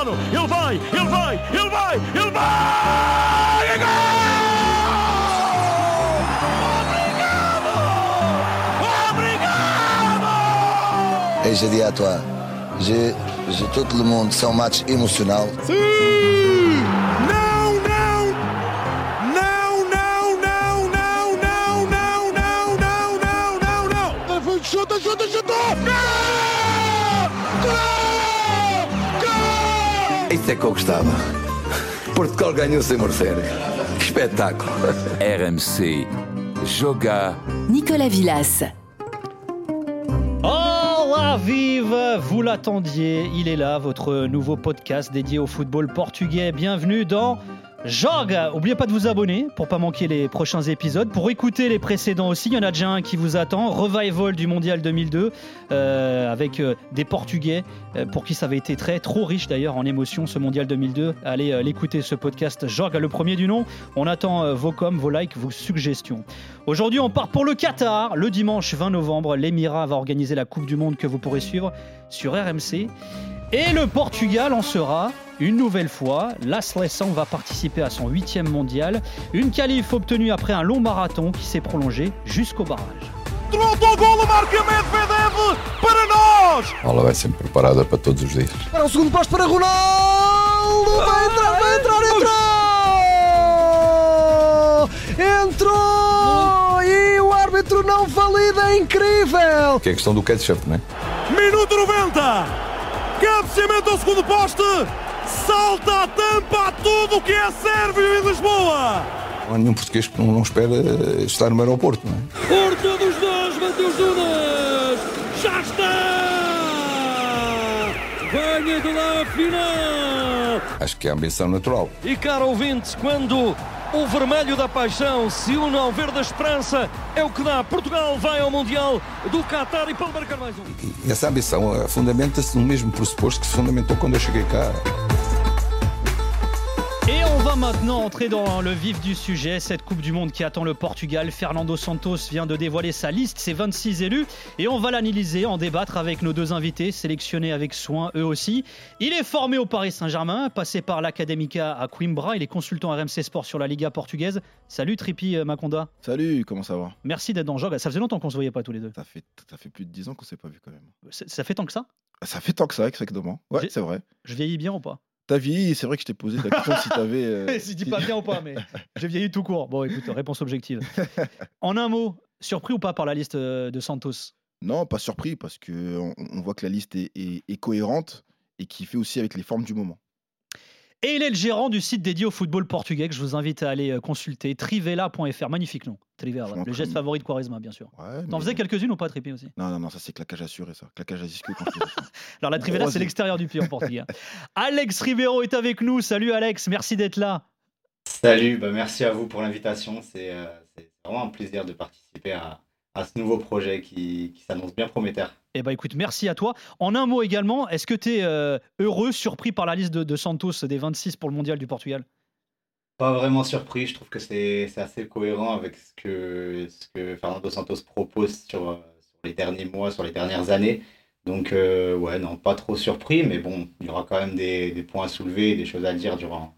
Cristiano, ele vai, ele vai, ele vai, ele vai! É gol! Obrigado! Obrigado! Et je dis à toi, je, je, tout le monde, c'est un match émotionnel. Sim! É que eu gostava. Portugal ganhou sem merecer. Que espetáculo. RMC. Joga. Nicolas Villas. Oh la vive, vous l'attendiez, il est là, votre nouveau podcast dédié au football portugais. Bienvenue dans Jorga. Oubliez pas de vous abonner pour pas manquer les prochains épisodes. Pour écouter les précédents aussi, il y en a déjà un qui vous attend. Revival du Mondial 2002 euh, avec euh, des Portugais euh, pour qui ça avait été très trop riche d'ailleurs en émotion ce Mondial 2002. Allez l'écouter ce podcast Jorga, le premier du nom. On attend vos coms, vos likes, vos suggestions. Aujourd'hui, on part pour le Qatar. Le dimanche 20 novembre, l'Émirat va organiser la Coupe du Monde que vous pourrez suivre sur RMC. Et le Portugal en sera une nouvelle fois. La Seleção va participer à son huitième mondial. Une qualif obtenue après un long marathon qui s'est prolongé jusqu'au barrage. Trota o golo, marca Medvedev para nós! A bola vai sempre preparada para todos os dias. Para o segundo posto para Ronaldo! Vai entrar, vai entrar, entrou! Entrou! E o árbitro não valida, é incrível! Que é questão do ketchup, não é? Minuto 90! Cabeceamento ao segundo poste! Salta a tampa a tudo o que é Sérvio e Lisboa! Não há nenhum português que não, não espera estar no aeroporto, não é? Porta dos dois, Mateus Nunes! Já está! Venha de lá a final! Acho que é a ambição natural. E caro ouvinte, quando o vermelho da paixão se une ao verde da esperança, é o que dá. Portugal vai ao Mundial do Qatar e pode marcar mais um. Essa ambição eh, fundamenta-se no mesmo pressuposto que se fundamentou quando eu cheguei cá. Et on va maintenant entrer dans le vif du sujet, cette Coupe du Monde qui attend le Portugal. Fernando Santos vient de dévoiler sa liste, ses 26 élus, et on va l'analyser, en débattre avec nos deux invités, sélectionnés avec soin eux aussi. Il est formé au Paris Saint-Germain, passé par l'Académica à Coimbra, il est consultant RMC Sport sur la Liga portugaise. Salut Tripi euh, Maconda, Salut, comment ça va? Merci d'être dans le jog. Ça faisait longtemps qu'on se voyait pas tous les deux. ça fait, ça fait plus de 10 ans qu'on s'est pas vu quand même. Ça ça fait tant que ça? Ça fait tant que ça, exactement. Ouais, c'est vrai. Je vieillis bien ou pas? Ta vie, c'est vrai que je t'ai posé la question si t'avais. euh, Si dis si- pas bien ou pas, mais j'ai vieilli tout court. Bon, écoute, réponse objective. En un mot, surpris ou pas par la liste euh, de Santos? Non, pas surpris parce que on, on voit que la liste est, est- est cohérente et qui fait aussi avec les formes du moment. Et il est le gérant du site dédié au football portugais que je vous invite à aller euh, consulter, trivela.fr. Magnifique nom, Trivela, le geste favori de Quaresma, bien sûr. Ouais, T'en faisais quelques-unes ou pas, Tripi aussi? Non, non, non, ça c'est claquage assuré, ça. Claquage à disque. Alors la Trivela, c'est l'extérieur du pied en portugais. Alex Ribeiro est avec nous. Salut Alex, merci d'être là. Salut, bah merci à vous pour l'invitation. C'est euh, c'est vraiment un plaisir de participer à, à ce nouveau projet qui, qui s'annonce bien prometteur. Eh ben écoute, merci à toi. En un mot également, est-ce que tu es heureux, surpris par la liste de, de Santos des 26 pour le mondial du Portugal? Pas vraiment surpris, je trouve que c'est assez cohérent avec ce que, ce que Fernando Santos propose sur, euh, sur les derniers mois, sur les dernières années. Donc, euh, ouais, non, pas trop surpris, mais bon, il y aura quand même des, des points à soulever, des choses à dire durant,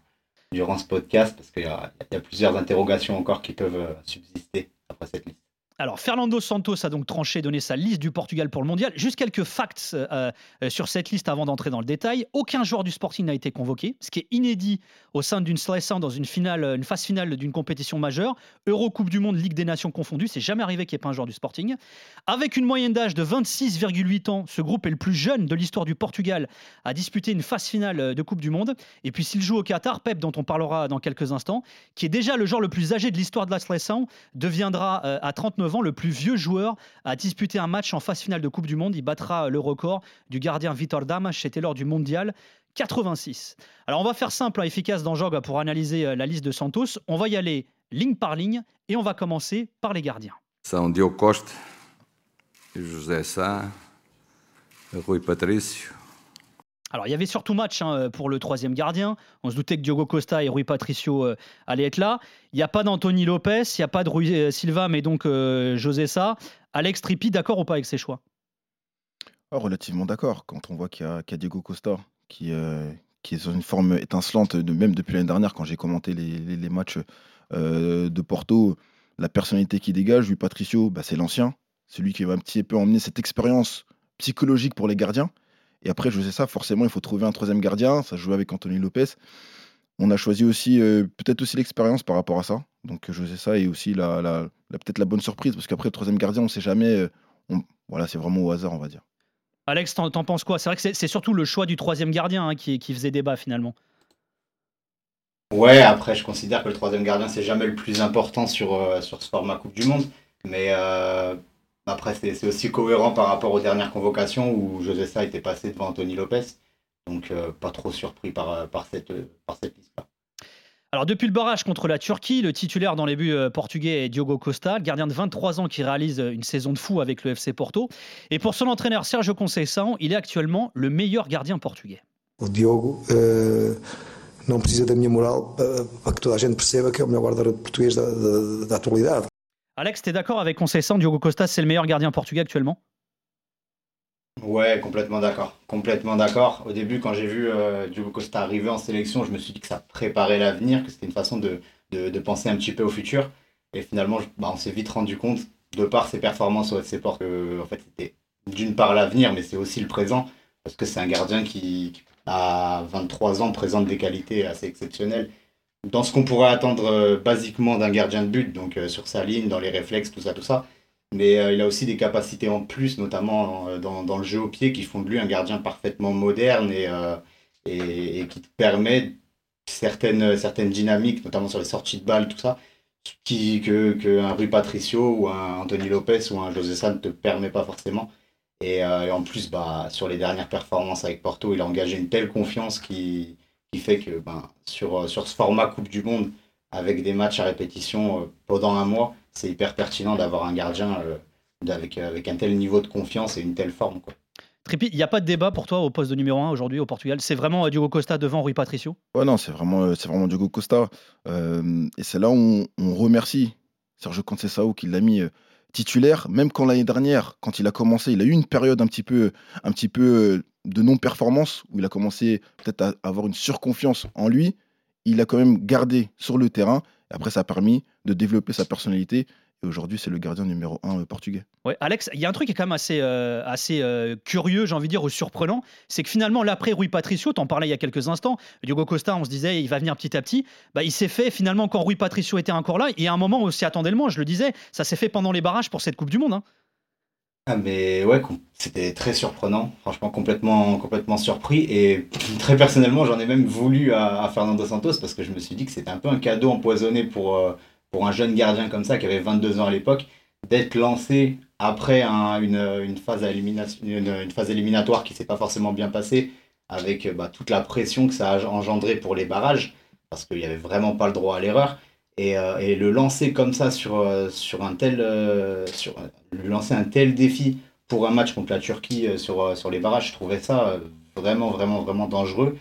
durant ce podcast, parce qu'il y a, il y a plusieurs interrogations encore qui peuvent euh, subsister après cette liste. Alors, Fernando Santos a donc tranché, donné sa liste du Portugal pour le mondial. Juste quelques facts euh, euh, sur cette liste avant d'entrer dans le détail. Aucun joueur du Sporting n'a été convoqué, ce qui est inédit au sein d'une sélection dans une, finale, une phase finale d'une compétition majeure. Euro, Coupe du Monde, Ligue des Nations confondue, c'est jamais arrivé qu'il n'y ait pas un joueur du Sporting. Avec une moyenne d'âge de 26,8 ans, ce groupe est le plus jeune de l'histoire du Portugal à disputer une phase finale de Coupe du Monde. Et puis, s'il joue au Qatar, Pep, dont on parlera dans quelques instants, qui est déjà le joueur le plus âgé de l'histoire de la sélection, deviendra euh, à 39 39 ans, le plus vieux joueur à disputer un match en phase finale de Coupe du Monde. Il battra le record du gardien Vitor Damas, c'était lors du Mondial 86. Alors on va faire simple, et hein, efficace dans Jog pour analyser euh, la liste de Santos. On va y aller ligne par ligne et on va commencer par les gardiens. São Diogo Costa, José Sá, Rui Patrício. Alors, il y avait surtout match hein, pour le troisième gardien. On se doutait que Diogo Costa et Rui Patricio euh, allaient être là. Il n'y a pas d'Anthony Lopez, il n'y a pas de Rui euh, Silva, mais donc José Sá. Alex Trippi, d'accord ou pas avec ses choix? Ah, Relativement d'accord. Quand on voit qu'il y, a Diego Costa qui, euh, est sur une forme étincelante, de, même depuis l'année dernière, quand j'ai commenté les, matchs euh, de Porto, la personnalité qui dégage, lui Patricio, bah, c'est l'ancien, celui qui va un petit peu emmener cette expérience psychologique pour les gardiens. Et après, je sais ça, forcément, il faut trouver un troisième gardien. Ça joue avec Anthony Lopez. On a choisi aussi, euh, peut-être aussi l'expérience par rapport à ça. Donc, je sais ça et aussi la, la, peut-être la bonne surprise, parce qu'après, le troisième gardien, on ne sait jamais. voilà, c'est vraiment au hasard, on va dire. Alex, t'en, penses quoi? C'est vrai que c'est, surtout le choix du troisième gardien hein, qui, faisait débat finalement. Ouais, après, je considère que le troisième gardien, c'est jamais le plus important sur, euh, sur ce format Coupe du Monde. Mais euh, après, c'est, aussi cohérent par rapport aux dernières convocations où José Sa était passé devant Anthony Lopez. Donc, euh, pas trop surpris par, par cette, par cette liste-là. Alors depuis le barrage contre la Turquie, le titulaire dans les buts euh, portugais est Diogo Costa, le gardien de 23 ans qui réalise euh, une saison de fou avec le FC Porto. Et pour son entraîneur Sergio Conceição, il est actuellement le meilleur gardien portugais. O Diogo euh, não precisa da minha moral para que toda a gente perceba que é o melhor guarda português da, da, da atualidade. Alex, tu es d'accord avec Conceição Diogo Costa, c'est le meilleur gardien portugais actuellement? Ouais, complètement d'accord. Complètement d'accord. Au début, quand j'ai vu euh, Diogo Costa arriver en sélection, je me suis dit que ça préparait l'avenir, que c'était une façon de, de, penser un petit peu au futur. Et finalement, bah, on s'est vite rendu compte, de par ses performances au FC Porto, que en fait, c'était d'une part l'avenir, mais c'est aussi le présent, parce que c'est un gardien qui, à 23 ans, présente des qualités assez exceptionnelles dans ce qu'on pourrait attendre euh, basiquement d'un gardien de but, donc euh, sur sa ligne, dans les réflexes, tout ça, tout ça. Mais euh, il a aussi des capacités en plus, notamment dans, le jeu au pied, qui font de lui un gardien parfaitement moderne et, et, qui te permet certaines, dynamiques, notamment sur les sorties de balles, tout ça, qui, que, que un Rui Patricio ou un Anthony Lopez ou un José San ne te permet pas forcément. Et, en plus, bah, sur les dernières performances avec Porto, il a engagé une telle confiance qui, qui fait que ben, sur, sur ce format Coupe du Monde, avec des matchs à répétition pendant un mois, c'est hyper pertinent d'avoir un gardien euh, avec, euh, avec un tel niveau de confiance et une telle forme. Quoi. Trippi, il n'y a pas de débat pour toi au poste de numéro 1 aujourd'hui au Portugal? C'est vraiment euh, Diogo Costa devant Rui Patricio? Ouais, non, c'est vraiment, c'est vraiment Diogo Costa. et c'est là où on, remercie Sergio Conceição qui l'a mis titulaire, même quand l'année dernière, quand il a commencé, il a eu une période un petit peu, un petit peu de non-performance, où il a commencé peut-être à avoir une surconfiance en lui. Il a quand même gardé sur le terrain après, ça a permis de développer sa personnalité. Et aujourd'hui, c'est le gardien numéro un euh, portugais. Ouais, Alex, il y a un truc qui est quand même assez, euh, assez euh, curieux, j'ai envie de dire, ou surprenant. C'est que finalement, l'après Rui Patricio, t'en parlais il y a quelques instants, Diogo Costa, on se disait, il va venir petit à petit. Bah, il s'est fait finalement quand Rui Patricio était encore là. Et à un moment aussi, attendez le moins, je le disais, ça s'est fait pendant les barrages pour cette Coupe du Monde. Hein. Ah mais ouais, c'était très surprenant, franchement complètement, complètement surpris. Et très personnellement j'en ai même voulu à, Fernando Santos parce que je me suis dit que c'était un peu un cadeau empoisonné pour, euh, pour un jeune gardien comme ça qui avait 22 ans à l'époque d'être lancé après une, phase une, phase éliminatoire qui s'est pas forcément bien passée avec bah, toute la pression que ça a engendré pour les barrages parce qu'il n'y avait vraiment pas le droit à l'erreur euh, et, le lancer comme ça sur, euh, sur un tel euh, lancer un tel défi pour un match contre la Turquie sur, sur les barrages, je trouvais ça vraiment, vraiment, vraiment dangereux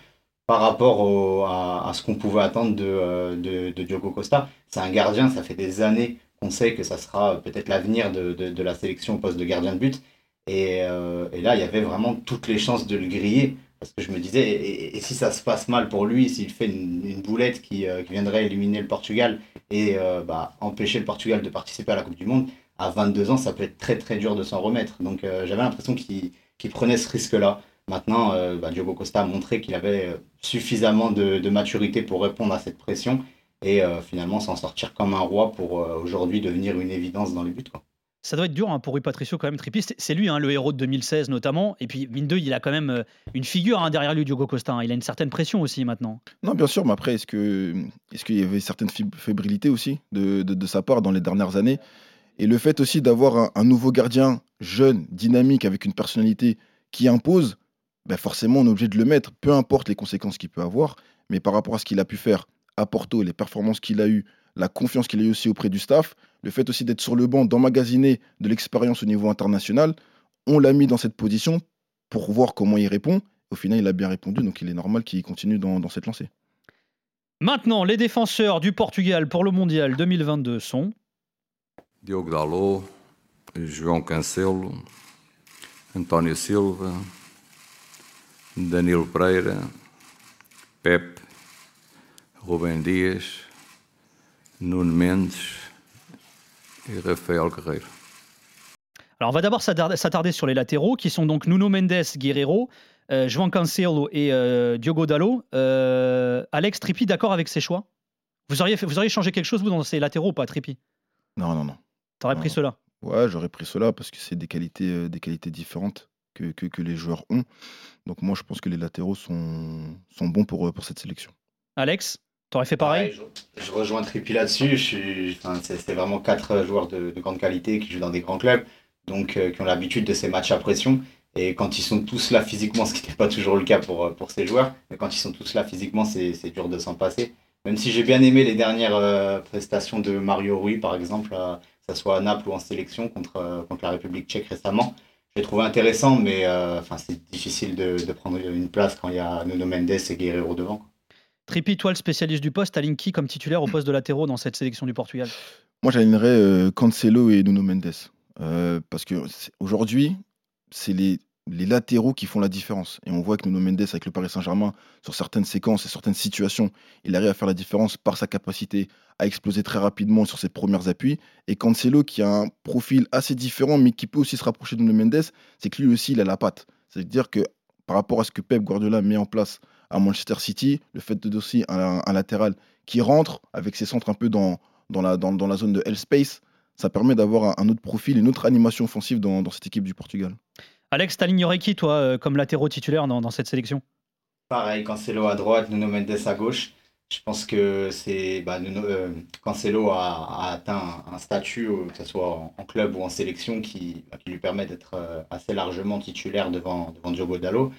par rapport à, ce qu'on pouvait attendre de, de, Diogo Costa. C'est un gardien, ça fait des années qu'on sait que ça sera peut-être l'avenir de, de, la sélection au poste de gardien de but. Et, et, là, il y avait vraiment toutes les chances de le griller. Parce que je me disais, et, si ça se passe mal pour lui, s'il fait une, boulette euh, qui, viendrait éliminer le Portugal et euh, bah, empêcher le Portugal de participer à la Coupe du Monde, à 22 ans, ça peut être très très dur de s'en remettre. Donc euh, j'avais l'impression qu'il prenait ce risque-là. Maintenant, bah, Diogo Costa a montré qu'il avait suffisamment de, maturité pour répondre à cette pression et finalement s'en sortir comme un roi pour aujourd'hui devenir une évidence dans les buts. Ça doit être dur hein, pour Rui Patricio quand même, Tripiste. C'est lui, hein, le héros de 2016 notamment. Et puis, mine il a quand même euh, une figure hein, derrière lui, Diogo Costa. Il a une certaine pression aussi maintenant. Non, bien sûr, mais après, est-ce qu'il y avait certaines fébrilités aussi de, sa part dans les dernières années? Et le fait aussi d'avoir un, un nouveau gardien jeune, dynamique, avec une personnalité qui impose, ben forcément, on est obligé de le mettre, peu importe les conséquences qu'il peut avoir. Mais par rapport à ce qu'il a pu faire à Porto, les performances qu'il a eues, la confiance qu'il a eu aussi auprès du staff, le fait aussi d'être sur le banc, d'emmagasiner de l'expérience au niveau international, on l'a mis dans cette position pour voir comment il répond. Au final, il a bien répondu, donc il est normal qu'il continue dans, dans cette lancée. Maintenant, les défenseurs du Portugal pour le mondial 2022 sont Diogo Dalot, João Cancelo, António Silva, Danilo Pereira, Pep, Rubem Dias, Nuno Mendes et Rafael Guerreiro. Alors, on va d'abord s'attarder sur les latéraux, qui sont donc Nuno Mendes, Guerreiro, euh, João Cancelo et euh, Diogo Dalot. Euh, Alex Trippi, d'accord avec ces choix? Vous auriez, fait- vous auriez changé quelque chose, vous, dans ces latéraux ou pas, Trippi? Non, non, non. T'aurais pris cela? Ouais, j'aurais pris cela parce que c'est des qualités, euh, des qualités différentes que, que, que les joueurs ont. Donc moi, je pense que les latéraux sont, sont bons pour, pour cette sélection. Alex? T'aurais fait pareil je, rejoins Trippi là-dessus. C'est vraiment quatre joueurs de, de grande qualité qui jouent dans des grands clubs, donc euh, qui ont l'habitude de ces matchs à pression. Et quand ils sont tous là physiquement, ce qui n'est pas toujours le cas pour, euh, pour ces joueurs, mais quand ils sont tous là physiquement, c'est dur de s'en passer. Même si j'ai bien aimé les dernières euh, prestations de Mario Rui, par exemple, que ce soit à Naples ou en sélection contre, contre la République tchèque récemment. J'ai trouvé intéressant, mais c'est difficile de, prendre une place quand il y a Nuno Mendes et Guerrero devant. Trippi, toi, le spécialiste du poste, t'alignes qui comme titulaire au poste de latéraux dans cette sélection du Portugal? Moi, j'alignerais euh, Cancelo et Nuno Mendes. Euh, parce que aujourd'hui, c'est les, les latéraux qui font la différence. Et on voit que Nuno Mendes, avec le Paris Saint-Germain, sur certaines séquences et certaines situations, il arrive à faire la différence par sa capacité à exploser très rapidement sur ses premiers appuis. Et Cancelo, qui a un profil assez différent, mais qui peut aussi se rapprocher de Nuno Mendes, c'est que lui aussi, il a la patte. C'est-à-dire que par rapport à ce que Pep Guardiola met en place à Manchester City, le fait de aussi un, un latéral qui rentre avec ses centres un peu dans, dans, la, dans, dans la zone de L space, ça permet d'avoir un, un autre profil, une autre animation offensive dans, dans cette équipe du Portugal. Alex, t'alignerais qui, toi, euh, comme latéraux titulaires dans, dans cette sélection? Pareil, Cancelo à droite, Nuno Mendes à gauche. Je pense que c'est bah, Nuno- euh, Cancelo a, a atteint un statut, euh, que ce soit en, en club ou en sélection, qui, bah, qui lui permet d'être euh, assez largement titulaire devant, devant Diogo Dalot.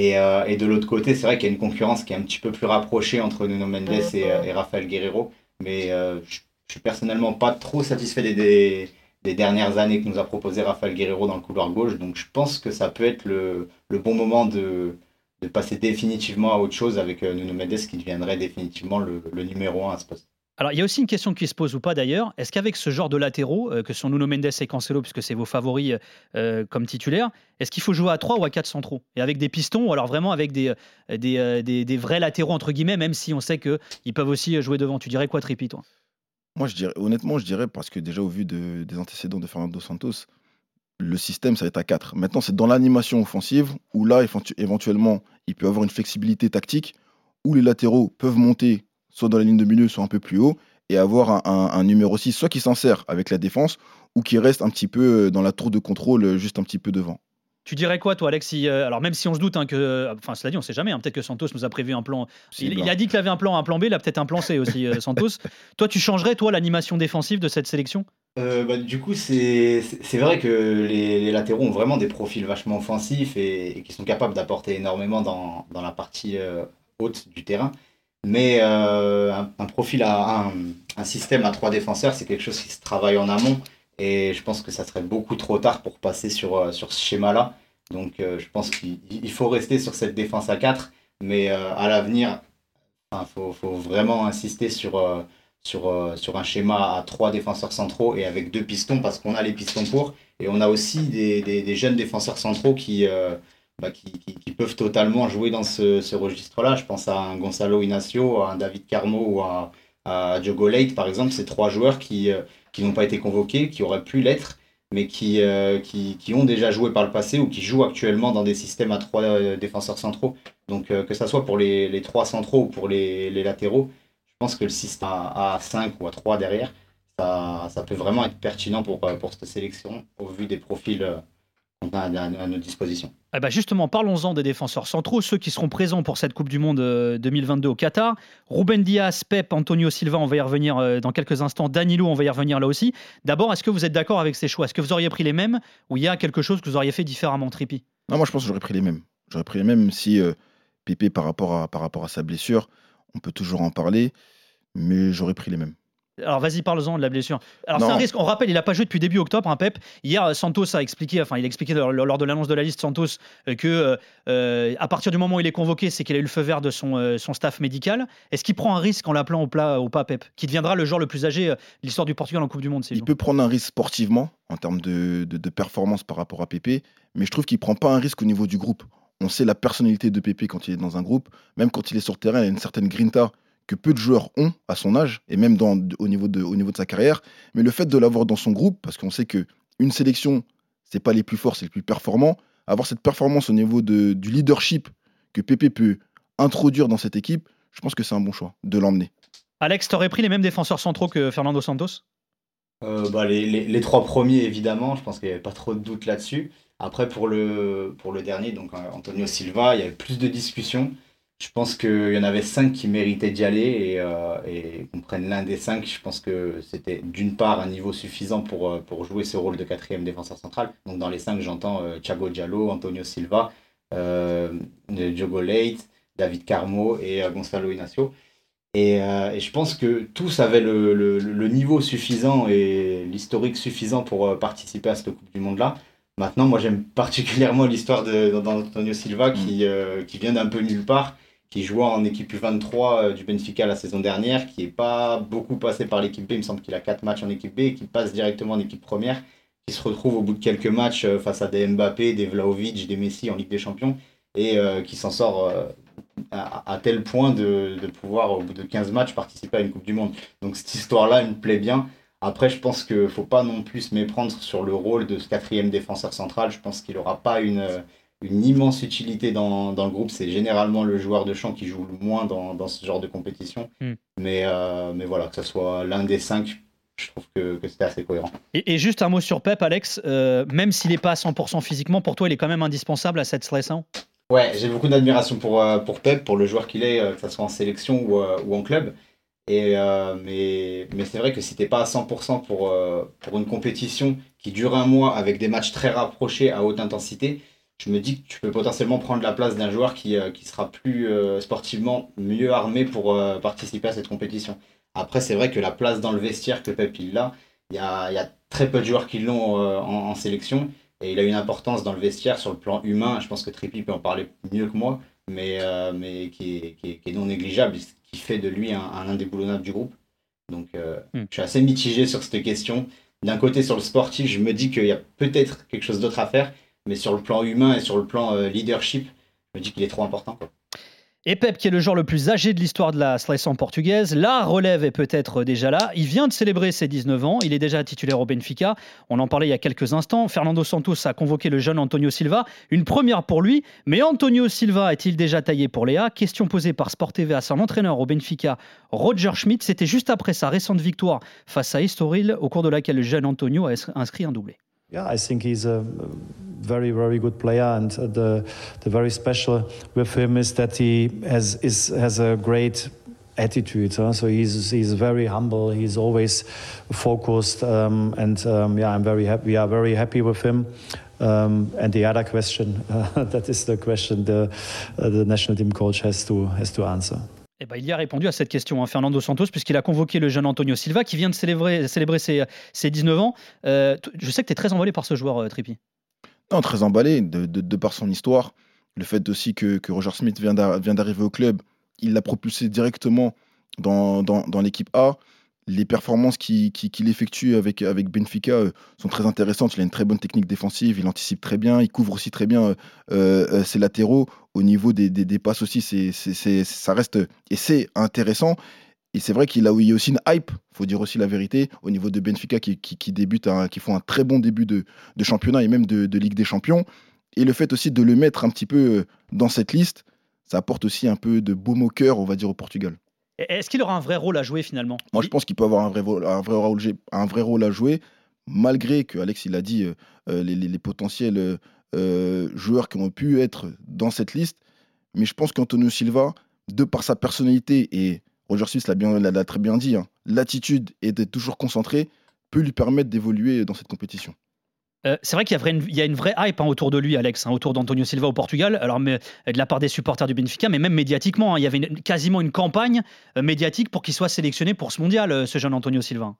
Et, euh, et de l'autre côté, c'est vrai qu'il y a une concurrence qui est un petit peu plus rapprochée entre Nuno Mendes et, euh, et Rafael Guerrero. Mais euh, je, je suis personnellement pas trop satisfait des, des, des dernières années que nous a proposé Rafael Guerrero dans le couloir gauche. Donc je pense que ça peut être le, le bon moment de, de passer définitivement à autre chose avec Nuno Mendes qui deviendrait définitivement le, le numéro un à ce poste. Alors, il y a aussi une question qui se pose ou pas d'ailleurs. Est-ce qu'avec ce genre de latéraux, euh, que sont Nuno Mendes et Cancelo, puisque c'est vos favoris euh, comme titulaires, est-ce qu'il faut jouer à 3 ou à 4 centraux? Et avec des pistons, ou alors vraiment avec des, euh, des, euh, vrais latéraux, entre guillemets, même si on sait qu'ils peuvent aussi jouer devant? Tu dirais quoi, Trippi, toi? Moi, honnêtement, je dirais, parce que déjà au vu de- des antécédents de Fernando Santos, le système, ça va être à 4. Maintenant, c'est dans l'animation offensive où là, éventu- éventuellement, il peut avoir une flexibilité tactique où les latéraux peuvent monter soit dans la ligne de milieu, soit un peu plus haut et avoir un, un- un numéro 6, soit qui s'en sert avec la défense ou qui reste un petit peu euh, dans la tour de contrôle, euh, juste un petit peu devant. Tu dirais quoi, toi, Alex si, euh, Alors, même si on se doute hein, que. Enfin, cela dit, on sait jamais. hein, peut-être que Santos nous a prévu un plan. Il, a dit qu'il avait un plan, un plan B, il a peut-être un plan C aussi, euh, Santos. toi, tu changerais, toi, l'animation défensive de cette sélection? Euh, bah, du coup, c'est vrai que les, les latéraux ont vraiment des profils vachement offensifs et, et qui sont capables d'apporter énormément dans, dans la partie euh, haute du terrain. Mais euh, un, profil à un, système à trois défenseurs, c'est quelque chose qui se travaille en amont. Et je pense que ça serait beaucoup trop tard pour passer sur, euh, sur ce schéma-là. Donc euh, je pense qu'il il faut rester sur cette défense à 4. Mais à l'avenir, il faut, vraiment insister sur, un schéma à trois défenseurs centraux et avec deux pistons parce qu'on a les pistons pour. Et on a aussi des, jeunes défenseurs centraux qui, bah, qui, peuvent totalement jouer dans ce, registre-là. Je pense à un Gonzalo Inacio, à un David Carmo ou à, à Leite, par exemple. Ces trois joueurs qui, euh, qui n'ont pas été convoqués, qui auraient pu l'être, mais qui, euh, qui, ont déjà joué par le passé ou qui jouent actuellement dans des systèmes à trois euh, défenseurs centraux. Donc que ça soit pour les, trois centraux ou pour les, latéraux, je pense que le système à, à 5 ou à 3 derrière, ça, peut vraiment être pertinent pour cette sélection au vu des profils euh, qu'on a à, à notre disposition. Eh ben justement, parlons-en des défenseurs centraux, ceux qui seront présents pour cette Coupe du Monde euh, 2022 au Qatar. Ruben Diaz, Pep, Antonio Silva, on va y revenir euh, dans quelques instants. Danilo, on va y revenir là aussi. D'abord, est-ce que vous êtes d'accord avec ces choix? Est-ce que vous auriez pris les mêmes ou il y a quelque chose que vous auriez fait différemment, Trippi Non, moi je pense que j'aurais pris les mêmes. J'aurais pris les mêmes si euh, Pépé, par rapport, à, par rapport à sa blessure, on peut toujours en parler, mais j'aurais pris les mêmes. Alors vas-y, parle-en de la blessure. Alors c'est un risque. On rappelle, il n'a pas joué depuis début octobre, hein, Pep. Hier, Santos a expliqué, enfin, il a expliqué lors, lors de l'annonce de la liste Santos euh, que euh, euh, à partir du moment où il est convoqué, c'est qu'il a eu le feu vert de son, euh, son staff médical. Est-ce qu'il prend un risque en l'appelant au, plat, pas, Pep Qui deviendra le joueur le plus âgé de l'histoire du Portugal en Coupe du Monde Il peut prendre un risque sportivement en termes de, de- de performance par rapport à Pépé, mais je trouve qu'il prend pas un risque au niveau du groupe. On sait la personnalité de Pépé quand il est dans un groupe, même quand il est sur le terrain, il a une certaine grinta que peu de joueurs ont à son âge et même dans, au, niveau de, au niveau de sa carrière. Mais le fait de l'avoir dans son groupe, parce qu'on sait que une sélection, c'est pas les plus forts, c'est les plus performants. Avoir cette performance au niveau de, du leadership que Pépé peut introduire dans cette équipe, je pense que c'est un bon choix de l'emmener. Alex, t'aurais pris les mêmes défenseurs centraux que Fernando Santos? Euh, bah, les, les- les trois premiers, évidemment, je pense qu'il n'y avait pas trop de doute là-dessus. Après, pour le, pour le dernier, donc euh, Antonio Silva, il y avait plus de discussions. Je pense qu'il y en avait cinq qui méritaient d'y aller et, euh, et qu'on prenne l'un des cinq. Je pense que c'était d'une part un niveau suffisant pour, euh, pour jouer ce rôle de quatrième défenseur central. Donc dans les cinq, j'entends euh, Thiago Diallo, Antonio Silva, euh, Diogo Leite, David Carmo et Gonzalo Inacio. Et, et je pense que tous avaient le, le- le niveau suffisant et l'historique suffisant pour participer à cette Coupe du Monde-là. Maintenant, moi j'aime particulièrement l'histoire d'Antonio Silva qui, euh, qui vient d'un peu nulle part, qui jouait en équipe U23 euh, du Benfica la saison dernière, qui n'est pas beaucoup passé par l'équipe B. Il me semble qu'il a 4 matchs en équipe B qui passe directement en équipe première, qui se retrouve au bout de quelques matchs euh, face à des Mbappé, des Vlaovic, des Messi en Ligue des Champions et euh, qui s'en sort à, tel point de, de pouvoir, au bout de 15 matchs, participer à une Coupe du Monde. Donc cette histoire-là, elle me plaît bien. Après, je pense qu'il ne faut pas non plus se méprendre sur le rôle de ce quatrième défenseur central. Je pense qu'il n'aura pas une, une immense utilité dans, dans le groupe. C'est généralement le joueur de champ qui joue le moins dans, dans ce genre de compétition. Mm. Mais, euh, mais voilà, que ce soit l'un des cinq, je trouve que, que c'était assez cohérent. et, et juste un mot sur Pep, Alex. Euh, même s'il n'est pas à 100% physiquement, pour toi, il est quand même indispensable à cette sélection Ouais, j'ai beaucoup d'admiration pour, euh, pour Pep, pour le joueur qu'il est, que ce soit en sélection ou, ou en club. Et, euh, mais mais c'est vrai que si t'es pas à 100% pour, euh, pour une compétition qui dure un mois avec des matchs très rapprochés à haute intensité, je me dis que tu peux potentiellement prendre la place d'un joueur qui, euh, qui sera plus euh, sportivement mieux armé pour euh, participer à cette compétition. Après, c'est vrai que la place dans le vestiaire que Pep il l'a, il y a, il y a très peu de joueurs qui l'ont en, en sélection. Et il a une importance dans le vestiaire sur le plan humain. Je pense que Trippi peut en parler mieux que moi, mais, euh, mais qui, est, qui, est, qui est non négligeable, ce qui fait de lui un, un indéboulonnable du groupe. Donc euh, Hmm. je suis assez mitigé sur cette question. D'un côté, sur le sportif, je me dis qu'il y a peut-être quelque chose d'autre à faire, mais sur le plan humain et sur le plan euh, leadership, je me dis qu'il est trop important. Quoi. Et Pep, qui est le joueur le plus âgé de l'histoire de la sélection portugaise, la relève est peut-être déjà là. Il vient de célébrer ses 19 ans, il est déjà titulaire au Benfica. On en parlait il y a quelques instants. Fernando Santos a convoqué le jeune Antonio Silva. Une première pour lui, mais Antonio Silva est-il déjà taillé pour Léa? Question posée par Sport TV à son entraîneur au Benfica, Roger Schmidt. C'était juste après sa récente victoire face à Estoril, au cours de laquelle le jeune Antonio a inscrit un doublé. Yeah, I think he's a very, very good player, and uh, the the very special with him is that he has is has a great attitude. Huh? So he's he's very humble. He's always focused, um, and um, yeah, I'm very happy. We are very happy with him. Um, and the other question, uh, that is the question the uh, the national team coach has to has to answer. Eh ben, il y a répondu à cette question, hein, Fernando Santos, puisqu'il a convoqué le jeune Antonio Silva qui vient de célébrer, ses, ses 19 ans. Euh, je sais que tu es très emballé par ce joueur, euh. Non, très emballé de, par son histoire. Le fait aussi que, Roger Smith vient d'a- vient d'arriver au club, il l'a propulsé directement dans l'équipe A. Les performances qu'il qui, qu'il effectue avec, avec Benfica euh, sont très intéressantes. Il a une très bonne technique défensive, il anticipe très bien, il couvre aussi très bien euh, euh, ses latéraux. Au niveau des, des, passes aussi, ça reste et c'est intéressant. Et c'est vrai qu'il a, y a aussi une hype, faut dire aussi la vérité, au niveau de Benfica qui, qui, qui débute, qui font un très bon début de, de championnat et même de, de Ligue des Champions. Et le fait aussi de le mettre un petit peu dans cette liste, ça apporte aussi un peu de baume au cœur, on va dire, au Portugal. Et Est-ce qu'il aura un vrai rôle à jouer finalement? Moi, je pense qu'il peut avoir un vrai, rôle, à jouer. malgré que Alex il a dit euh, euh, les, potentiels euh, joueurs qui ont pu être dans cette liste. Mais je pense qu'Antonio Silva, de par sa personnalité et Roger Smith l'a très bien dit, hein, l'attitude et d'être toujours concentré peut lui permettre d'évoluer dans cette compétition. Euh, c'est vrai qu'il y, a une vraie hype hein, autour de lui, Alex, hein, autour d'Antonio Silva au Portugal. Alors, euh, de la part des supporters du Benfica, mais même médiatiquement, hein, il y avait quasiment une campagne euh, médiatique pour qu'il soit sélectionné pour ce mondial, ce jeune Antonio Silva.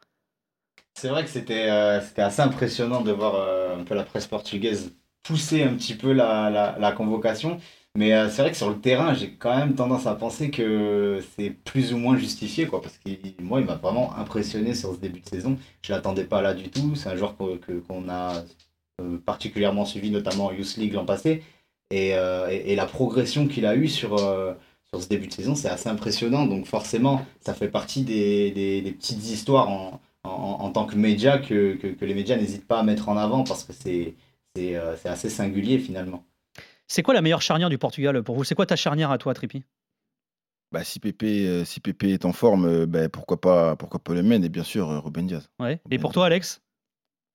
C'est vrai que c'était assez impressionnant de voir un peu la presse portugaise pousser un petit peu la convocation. Mais euh, c'est vrai que sur le terrain, j'ai quand même tendance à penser que c'est plus ou moins justifié, quoi, parce que moi, il m'a vraiment impressionné sur ce début de saison. Je ne l'attendais pas là du tout. C'est un joueur qu'on a euh, particulièrement suivi, notamment en Youth League l'an passé. Et, euh, et, la progression qu'il a eue sur, sur ce début de saison, c'est assez impressionnant. Donc forcément, ça fait partie des, des, petites histoires en, en, en tant que média que, que, que les médias n'hésitent pas à mettre en avant parce que c'est assez singulier finalement. C'est quoi la meilleure charnière du Portugal pour vous? C'est quoi ta charnière à toi, Trippi Bah, si, Pépé, euh, si Pépé est en forme, euh, bah, pourquoi, pas, pourquoi pas le mène et bien sûr euh, Ruben Diaz. ouais. Et pour toi, Alex?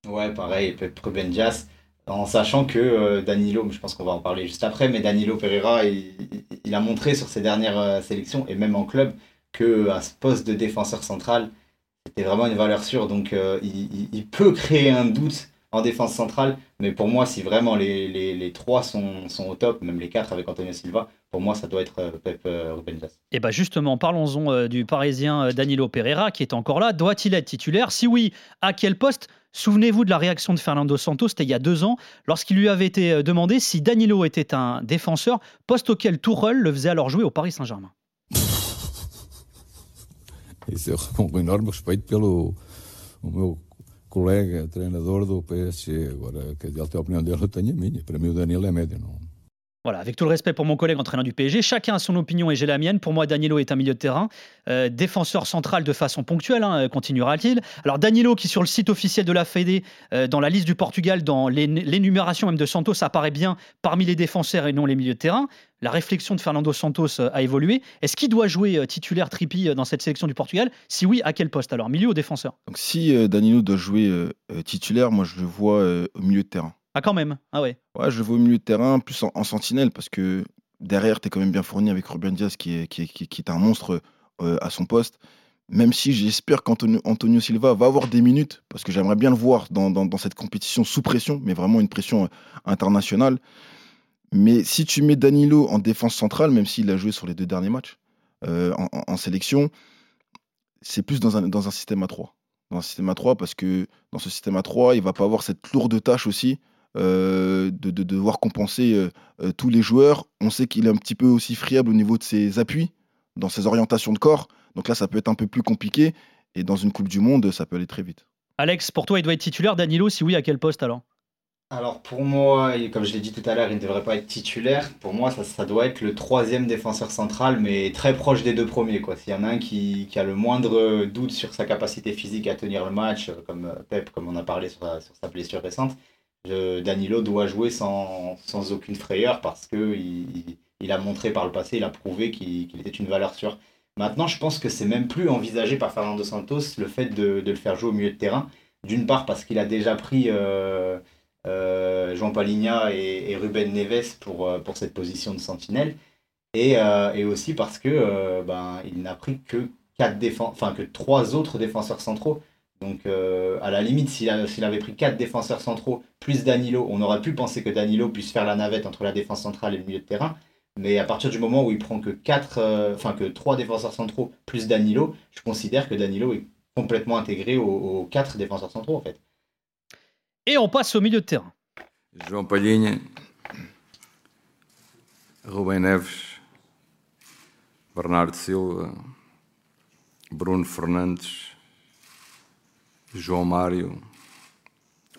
Ouais, pareil, Pep Ruben Dias, en sachant que euh, Danilo, je pense qu'on va en parler juste après, mais Danilo Pereira, il, a montré sur ses dernières euh, sélections et même en club que à ce poste de défenseur central, c'était vraiment une valeur sûre. Donc euh, il, il- il peut créer un doute en défense centrale, mais pour moi, si vraiment les, les, les trois sont, sont au top, même les quatre avec Antonio Silva, pour moi, ça doit être euh, Pep euh, Ruben Dias. Et bien justement, parlons-en euh, du Parisien Danilo Pereira qui est encore là. Doit-il être titulaire? Si oui, à quel poste? Souvenez-vous de la réaction de Fernando Santos, c'était il y a deux ans, lorsqu'il lui avait été demandé si Danilo était un défenseur, poste auquel Tourelle le faisait alors jouer au Paris Saint-Germain. Isso eu com enorme respeito pelo o meu colega, treinador do PSG. Agora, que ele tem a opinião dele, eu tenho a minha. Para mim, o Danilo é médio. Não, Voilà, avec tout le respect pour mon collègue entraîneur du PSG, chacun a son opinion et j'ai la mienne. Pour moi, Danilo est un milieu de terrain, euh, défenseur central de façon ponctuelle, hein, continuera-t-il. Alors Danilo, qui sur le site officiel de la Fédé, euh, dans la liste du Portugal, dans l'é- l'énumération même de Santos, apparaît bien parmi les défenseurs et non les milieux de terrain. La réflexion de Fernando Santos euh, a évolué. Est-ce qu'il doit jouer titulaire Trippi euh, dans cette sélection du Portugal? Si oui, à quel poste? Alors Milieu ou défenseur? Donc si euh, Danilo doit jouer titulaire, moi je le vois au milieu de terrain. Ah quand même Ah ouais. Ouais, je le vois au milieu de terrain, plus en, en sentinelle, parce que derrière, tu es quand même bien fourni avec Ruben Diaz, qui est, qui est, qui est- un monstre euh, à son poste. Même si j'espère qu'Antonio Antonio Silva va avoir des minutes, parce que j'aimerais bien le voir dans, dans- dans cette compétition sous pression, mais vraiment une pression euh, internationale. Mais si tu mets Danilo en défense centrale, même s'il a joué sur les deux derniers matchs euh, en sélection, c'est plus dans un, dans un système à 3. Dans un système à 3, parce que dans ce système à 3, il va pas avoir cette lourde tâche aussi euh, de, de devoir compenser euh, euh, tous les joueurs. On sait qu'il est un petit peu aussi friable au niveau de ses appuis, dans ses orientations de corps. Donc là, ça peut être un peu plus compliqué. Et dans une Coupe du Monde, ça peut aller très vite. Alex, pour toi, il doit être titulaire. Danilo, si oui, à quel poste alors? Alors pour moi, et comme je l'ai dit tout à l'heure, il ne devrait pas être titulaire. Pour moi, ça, ça doit être le troisième défenseur central, mais très proche des deux premiers. quoi. S'il y en a un qui, qui a le moindre doute sur sa capacité physique à tenir le match, comme Pep, comme on a parlé sur sa blessure récente, Danilo doit jouer sans, sans aucune frayeur parce que il, a montré par le passé, il a prouvé qu'il était une valeur sûre. Maintenant, je pense que c'est même plus envisagé par Fernando Santos le fait de, de le faire jouer au milieu de terrain. D'une part parce qu'il a déjà pris euh, euh, Jean Paligna et, Ruben Neves pour, euh, pour cette position de sentinelle. Et, et aussi parce que ben, il n'a pris que quatre enfin que trois autres défenseurs centraux. Donc euh, à la limite, s'il avait pris quatre défenseurs centraux plus Danilo, on aurait pu penser que Danilo puisse faire la navette entre la défense centrale et le milieu de terrain. Mais à partir du moment où il prend que quatre, euh, enfin que trois défenseurs centraux plus Danilo, je considère que Danilo est complètement intégré aux, aux quatre défenseurs centraux en fait. Et on passe au milieu de terrain. João Palhinha, Rubem Neves, Bernardo Silva, Bruno Fernandes, João Mário,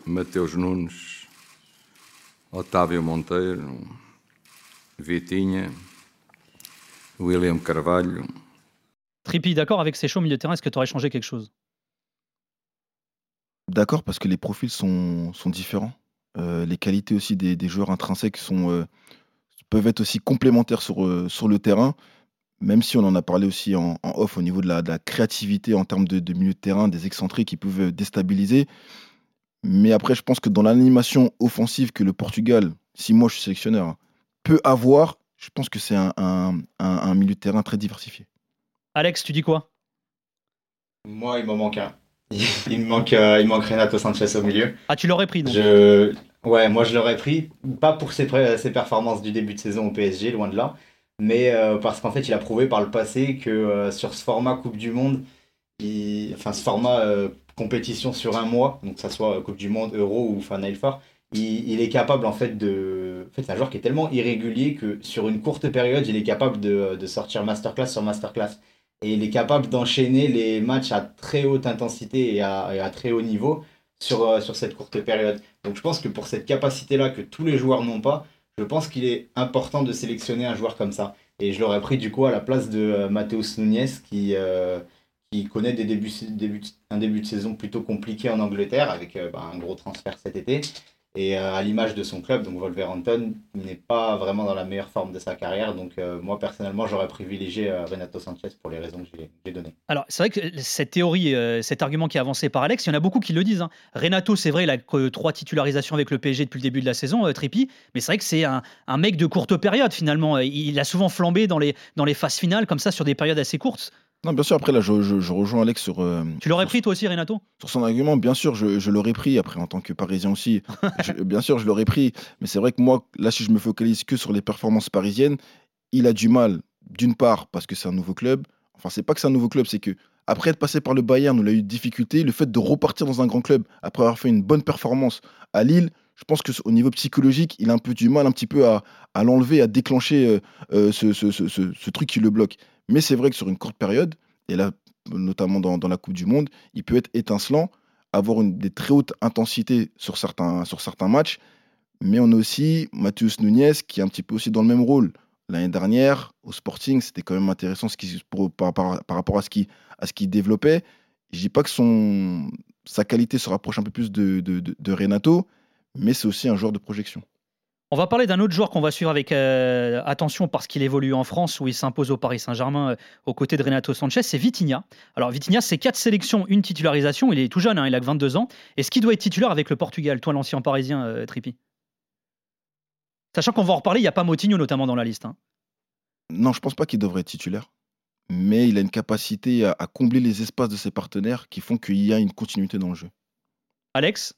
Mateus Nunes, Otávio Monteiro, Vitinha, William Carvalho. Trippi, d'accord avec ces choix au milieu de terrain, est-ce que tu aurais changé quelque chose? D'accord, parce que les profils sont, sont différents. Euh, les qualités aussi des, des joueurs intrinsèques sont, euh, peuvent être aussi complémentaires sur, euh, sur le terrain, même si on en a parlé aussi en, en off au niveau de la, de la créativité en termes de, de milieu de terrain, des excentrés qui peuvent déstabiliser. Mais après, je pense que dans l'animation offensive que le Portugal, si moi je suis sélectionneur, peut avoir, je pense que c'est un, un, un, milieu de terrain très diversifié. Alex, tu dis quoi? Moi, il m'en manque un. Il me manque, euh, il manque Renato Sanchez au milieu. Ah, tu l'aurais pris donc je... Ouais, moi je l'aurais pris. Pas pour ses, ses, performances du début de saison au PSG, loin de là. Mais euh, parce qu'en fait, il a prouvé par le passé que euh, sur ce format Coupe du Monde, il... enfin ce format compétition sur un mois, donc que ça soit Coupe du Monde, Euro ou Final Four, il, il, est capable en fait de. En fait, c'est un joueur qui est tellement irrégulier que sur une courte période, il est capable de, sortir masterclass sur masterclass. Et il est capable d'enchaîner les matchs à très haute intensité et à, et à très haut niveau sur, euh, sur cette courte période. Donc je pense que pour cette capacité-là que tous les joueurs n'ont pas, je pense qu'il est important de sélectionner un joueur comme ça. Et je l'aurais pris du coup à la place de euh, Mateus Nunes qui, euh, qui connaît des débuts, début, un début de saison plutôt compliqué en Angleterre avec bah, un gros transfert cet été. Et euh, à l'image de son club, donc Wolverhampton, n'est pas vraiment dans la meilleure forme de sa carrière. Donc euh, moi, personnellement, j'aurais privilégié euh, Renato Sanchez pour les raisons que j'ai données. Alors, c'est vrai que cette théorie, cet argument qui est avancé par Alex, il y en a beaucoup qui le disent. Hein. Renato, c'est vrai, il a trois titularisations avec le PSG depuis le début de la saison, Trippi. Mais c'est vrai que c'est un, un, mec de courte période, finalement. Il a souvent flambé dans les, dans les phases finales, comme ça, sur des périodes assez courtes. Non, bien sûr, après, là, je, je, rejoins Alex sur. Euh, tu l'aurais pris, toi aussi, Renato? Sur son argument, bien sûr, je, je l'aurais pris. Après, en tant que Parisien aussi, bien sûr, je l'aurais pris. Mais c'est vrai que moi, là, si je me focalise que sur les performances parisiennes, il a du mal, d'une part, parce que c'est un nouveau club. Enfin, c'est pas que c'est un nouveau club, c'est que après être passé par le Bayern, où il a eu difficulté, le fait de repartir dans un grand club, après avoir fait une bonne performance à Lille, je pense qu'au niveau psychologique, il a un peu du mal un petit peu à, à l'enlever, à déclencher euh, euh, ce, ce, ce, ce, truc qui le bloque. Mais c'est vrai que sur une courte période, et là, notamment dans, la Coupe du Monde, il peut être étincelant, avoir des très hautes intensités sur certains, sur certains matchs. Mais on a aussi Matheus Nunez qui est un petit peu aussi dans le même rôle. L'année dernière, au Sporting, c'était quand même intéressant ce qui, par, par, par, rapport à ce qu'il ce développait. Je dis pas que son, sa qualité se rapproche un peu plus de, de, de, de Renato, mais c'est aussi un joueur de projection. On va parler d'un autre joueur qu'on va suivre avec euh, attention parce qu'il évolue en France où il s'impose au Paris Saint-Germain euh, aux côtés de Renato Sanchez, c'est Vitinha. Alors Vitinha, c'est quatre sélections, une titularisation, il est tout jeune, hein, il a que 22 ans. Est-ce qu'il doit être titulaire avec le Portugal, toi l'ancien parisien euh, Trippi? Sachant qu'on va en reparler, il n'y a pas Motinho notamment dans la liste. Hein. Non, je pense pas qu'il devrait être titulaire. Mais il a une capacité à combler les espaces de ses partenaires qui font qu'il y a une continuité dans le jeu. Alex?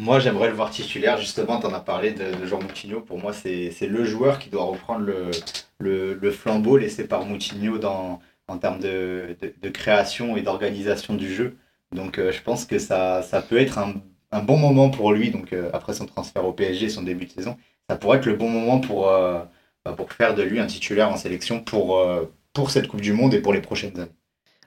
Moi, j'aimerais le voir titulaire. Justement, tu en as parlé de, Jean Moutinho. Pour moi, c'est le joueur qui doit reprendre le, le, flambeau laissé par Moutinho dans, en termes de, de, création et d'organisation du jeu. Donc, euh, je pense que ça, ça peut être un, un, bon moment pour lui. Donc, euh, après son transfert au PSG, son début de saison, ça pourrait être le bon moment pour, euh, bah, pour faire de lui un titulaire en sélection pour, pour cette Coupe du Monde et pour les prochaines années.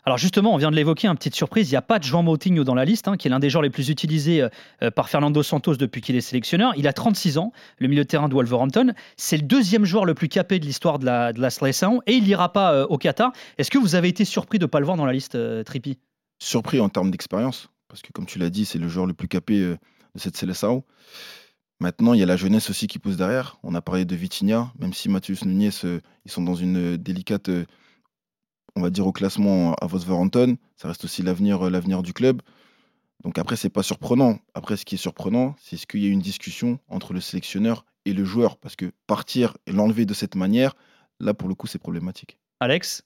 Alors justement, on vient de l'évoquer, une petite surprise, il n'y a pas de João Moutinho dans la liste, hein, qui est l'un des joueurs les plus utilisés euh, euh, par Fernando Santos depuis qu'il est sélectionneur. Il a 36 ans, le milieu de terrain de Wolverhampton. C'est le deuxième joueur le plus capé de l'histoire de la, sélection et il n'ira pas euh, au Qatar. Est-ce que vous avez été surpris de ne pas le voir dans la liste, Trippi? Surpris en termes d'expérience, parce que comme tu l'as dit, c'est le joueur le plus capé de cette sélection. Maintenant, il y a la jeunesse aussi qui pousse derrière. On a parlé de Vitinha, même si Matheus Nunes, ils sont dans une délicate on va dire, au classement à Wolverhampton. Ça reste aussi l'avenir, euh, l'avenir du club. Donc après, c'est pas surprenant. Après, ce qui est surprenant, c'est ce qu'il y a une discussion entre le sélectionneur et le joueur. Parce que partir et l'enlever de cette manière, là, pour le coup, c'est problématique. Alex?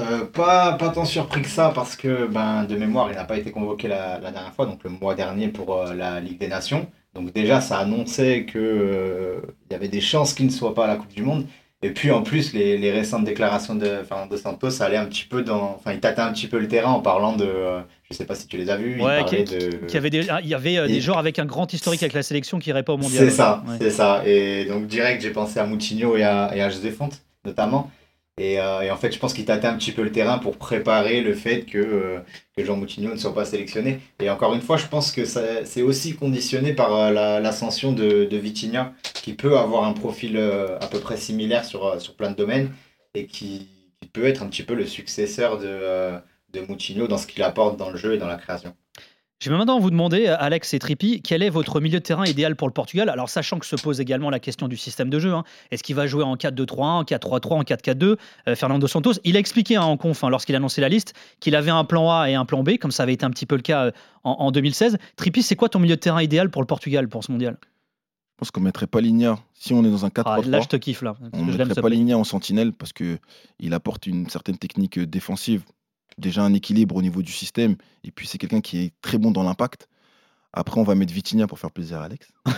Euh, pas, pas tant surpris que ça, parce que ben, de mémoire, il n'a pas été convoqué la, dernière fois, donc le mois dernier pour euh, la Ligue des Nations. Donc déjà, ça annonçait qu'il y avait des chances qu'il ne soit pas à la Coupe du Monde. Et puis en plus, les, les récentes déclarations de Fernando Santos, ça allait un petit peu dans. Enfin, il tâtait un petit peu le terrain en parlant de. Euh, je sais pas si tu les as vus. Ouais, il, de... y avait des, il y avait euh, des joueurs avec un grand historique avec la sélection qui n'iraient pas au mondial. C'est ça, c'est ça. Et donc, direct, j'ai pensé à Moutinho et à, et à José Fonte, notamment. Euh, et, en fait, je pense qu'il tâtait un petit peu le terrain pour préparer le fait que, euh, Jean Moutinho ne soit pas sélectionné. Et encore une fois, je pense que c'est aussi conditionné par euh, l'ascension de, de qui peut avoir un profil à peu près similaire sur, sur plein de domaines et qui, qui, peut être un petit peu le successeur de, de Moutinho dans ce qu'il apporte dans le jeu et dans la création. Je vais maintenant vous demander, Alex et Trippi, quel est votre milieu de terrain idéal pour le Portugal? Alors, sachant que se pose également la question du système de jeu. hein. Est-ce qu'il va jouer en 4-2-3-1, en 4-3-3, en 4-4-2 Euh, Fernando Santos, il a expliqué hein, en conf, hein, lorsqu'il a annoncé la liste, qu'il avait un plan A et un plan B, comme ça avait été un petit peu le cas euh, en, en 2016. Trippi, c'est quoi ton milieu de terrain idéal pour le Portugal pour ce mondial? Je pense qu'on mettrait pas Ligna si on est dans un 4 Ah, 3 Là, je te kiffe, là. On ne mettrait pas. Ligna en sentinelle parce que il apporte une certaine technique euh, défensive, déjà un équilibre au niveau du système, et puis c'est quelqu'un qui est très bon dans l'impact. Après, on va mettre Vitinha pour faire plaisir à Alex.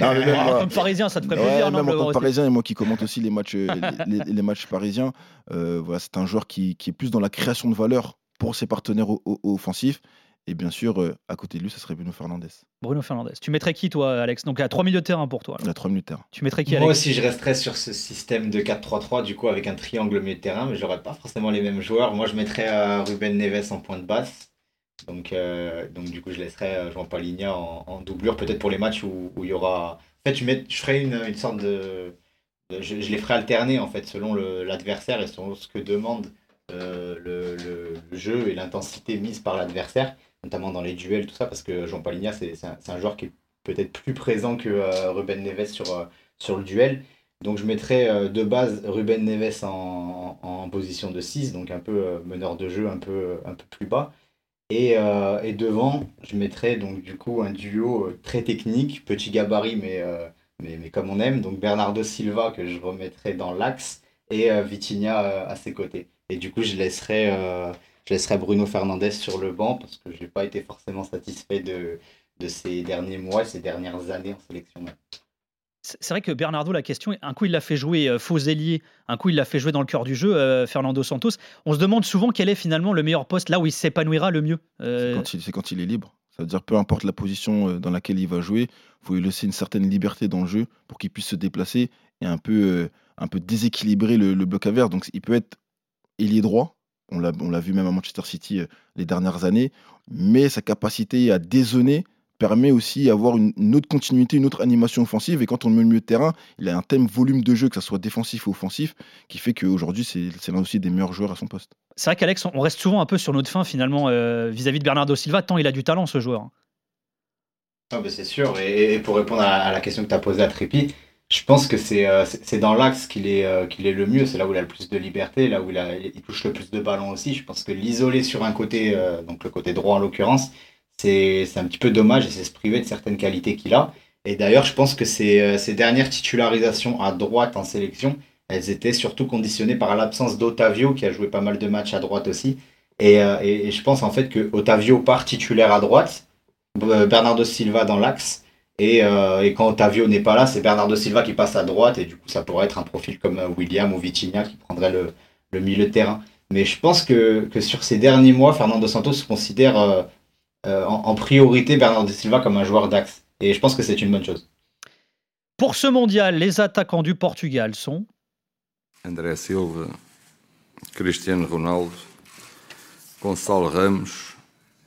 Non, même Ah, moi- Comme parisien, ça te ferait Ouais, plaisir, non, même le en tant que parisien et moi qui commente aussi les matchs, euh, les, les- les matchs parisiens, euh, voilà, c'est un joueur qui, qui est plus dans la création de valeur pour ses partenaires offensifs. Et bien sûr, euh, à côté de lui, ça serait Bruno Fernandez. Bruno Fernandez. Tu mettrais qui, toi, Alex? Donc, à 3 milieux de terrain pour toi. alors. A 3 minutes de terrain. Tu mettrais qui, Moi Alex? aussi, je resterais sur ce système de 4-3-3, du coup, avec un triangle au milieu de terrain, mais j'aurais pas forcément les mêmes joueurs. Moi, je mettrais euh, Ruben Neves en point de basse. Donc, euh, donc du coup, je laisserais euh, Jean Paligna en, en doublure, peut-être pour les matchs où, où il y aura. En fait, je, mets- je ferais une, une sorte de. je, je les ferais alterner, en fait, selon le- l'adversaire et selon ce que demande euh, le, le- le jeu et l'intensité mise par l'adversaire, notamment dans les duels, tout ça, parce que Jean Paligna, c'est un, un joueur qui est peut-être plus présent que euh, Ruben Neves sur, euh, sur le duel. Donc je mettrais euh, de base Ruben Neves en, en, position de 6, donc un peu meneur de jeu, un peu, un peu plus bas. Et, et devant, je mettrais donc du coup un duo très technique, petit gabarit, mais, mais, mais comme on aime. Donc Bernardo Silva que je remettrais dans l'axe et Vitinha à ses côtés. Et du coup, je laisserais, je laisserais Bruno Fernandez sur le banc parce que je n'ai pas été forcément satisfait de, de ces derniers mois, ces dernières années en sélection. C'est vrai que Bernardo, la question, un coup il l'a fait jouer euh, faux ailier, un coup il l'a fait jouer dans le cœur du jeu, euh, Fernando Santos. On se demande souvent quel est finalement le meilleur poste, là où il s'épanouira le mieux. Euh, C'est quand il est libre. Ça veut dire peu importe la position dans laquelle il va jouer, il faut lui laisser une certaine liberté dans le jeu pour qu'il puisse se déplacer et un peu, euh, un peu déséquilibrer le, le bloc adverse. Donc il peut être ailier droit, on l'a on l'a vu même à Manchester City euh, les dernières années, mais sa capacité à dézoner permet aussi d'avoir une, une autre continuité, une autre animation offensive. Et quand on le met au milieu de terrain, il a un thème volume de jeu, que ce soit défensif ou offensif, qui fait qu'aujourd'hui, c'est c'est l'un aussi des meilleurs joueurs à son poste. C'est vrai qu'Alex, on reste souvent un peu sur notre fin finalement euh, vis-à-vis de Bernardo Silva, tant il a du talent ce joueur. Ah bah c'est sûr, et, et pour répondre à, à la question que tu as posée à Trépi, je pense que c'est euh, c'est dans l'axe qu'il est, euh, est le mieux, c'est là où il a le plus de liberté, là où il, a, il touche le plus de ballons aussi. Je pense que l'isoler sur un côté, euh, donc le côté droit en l'occurrence, c'est un petit peu dommage et c'est se priver de certaines qualités qu'il a. Et d'ailleurs, je pense que ces, ces dernières titularisations à droite en sélection, elles étaient surtout conditionnées par l'absence d'Otavio, qui a joué pas mal de matchs à droite aussi. Et, et, et je pense en fait que Otavio part titulaire à droite, Bernardo Silva dans l'axe. Et, euh, et quand Otavio n'est pas là, c'est Bernardo Silva qui passe à droite. Et du coup, ça pourrait être un profil comme euh, William ou Vitinha qui prendrait le, le milieu de terrain. Mais je pense que, que sur ces derniers mois, Fernando Santos considère euh, euh, en, en priorité Bernardo Silva comme un joueur d'axe. Et je pense que c'est une bonne chose. Pour ce mondial, les attaquants du Portugal sont André Silva, Cristiano Ronaldo, Gonçalo Ramos,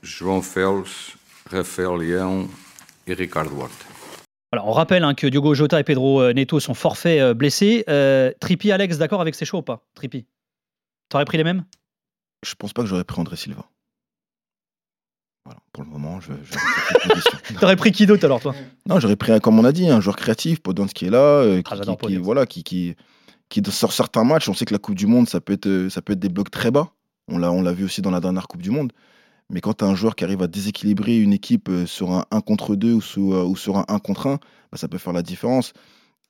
João Félix, Rafael Leão et Ricardo Horta. Alors, on rappelle hein, que Diogo Jota et Pedro euh, Neto sont forfaits euh, blessés. Euh, Trippi, Alex, d'accord avec ces choix ou pas Trippi T'aurais pris les mêmes? Je pense pas que j'aurais pris André Silva. Voilà, pour le moment, je. T'aurais pris qui d'autre alors, toi? Non, j'aurais pris, un- comme on a dit, un joueur créatif, Podence qui est là, euh, qui, Ah, qui- qui- voilà, qui, qui, qui, sur certains matchs, on sait que la Coupe du Monde, ça peut être, ça peut être des blocs très bas. On l'a, on l'a vu aussi dans la dernière Coupe du Monde. Mais quand tu as un joueur qui arrive à déséquilibrer une équipe euh, sur un 1 contre 2 ou, sous, euh, ou sur un 1 contre 1, bah, ça peut faire la différence.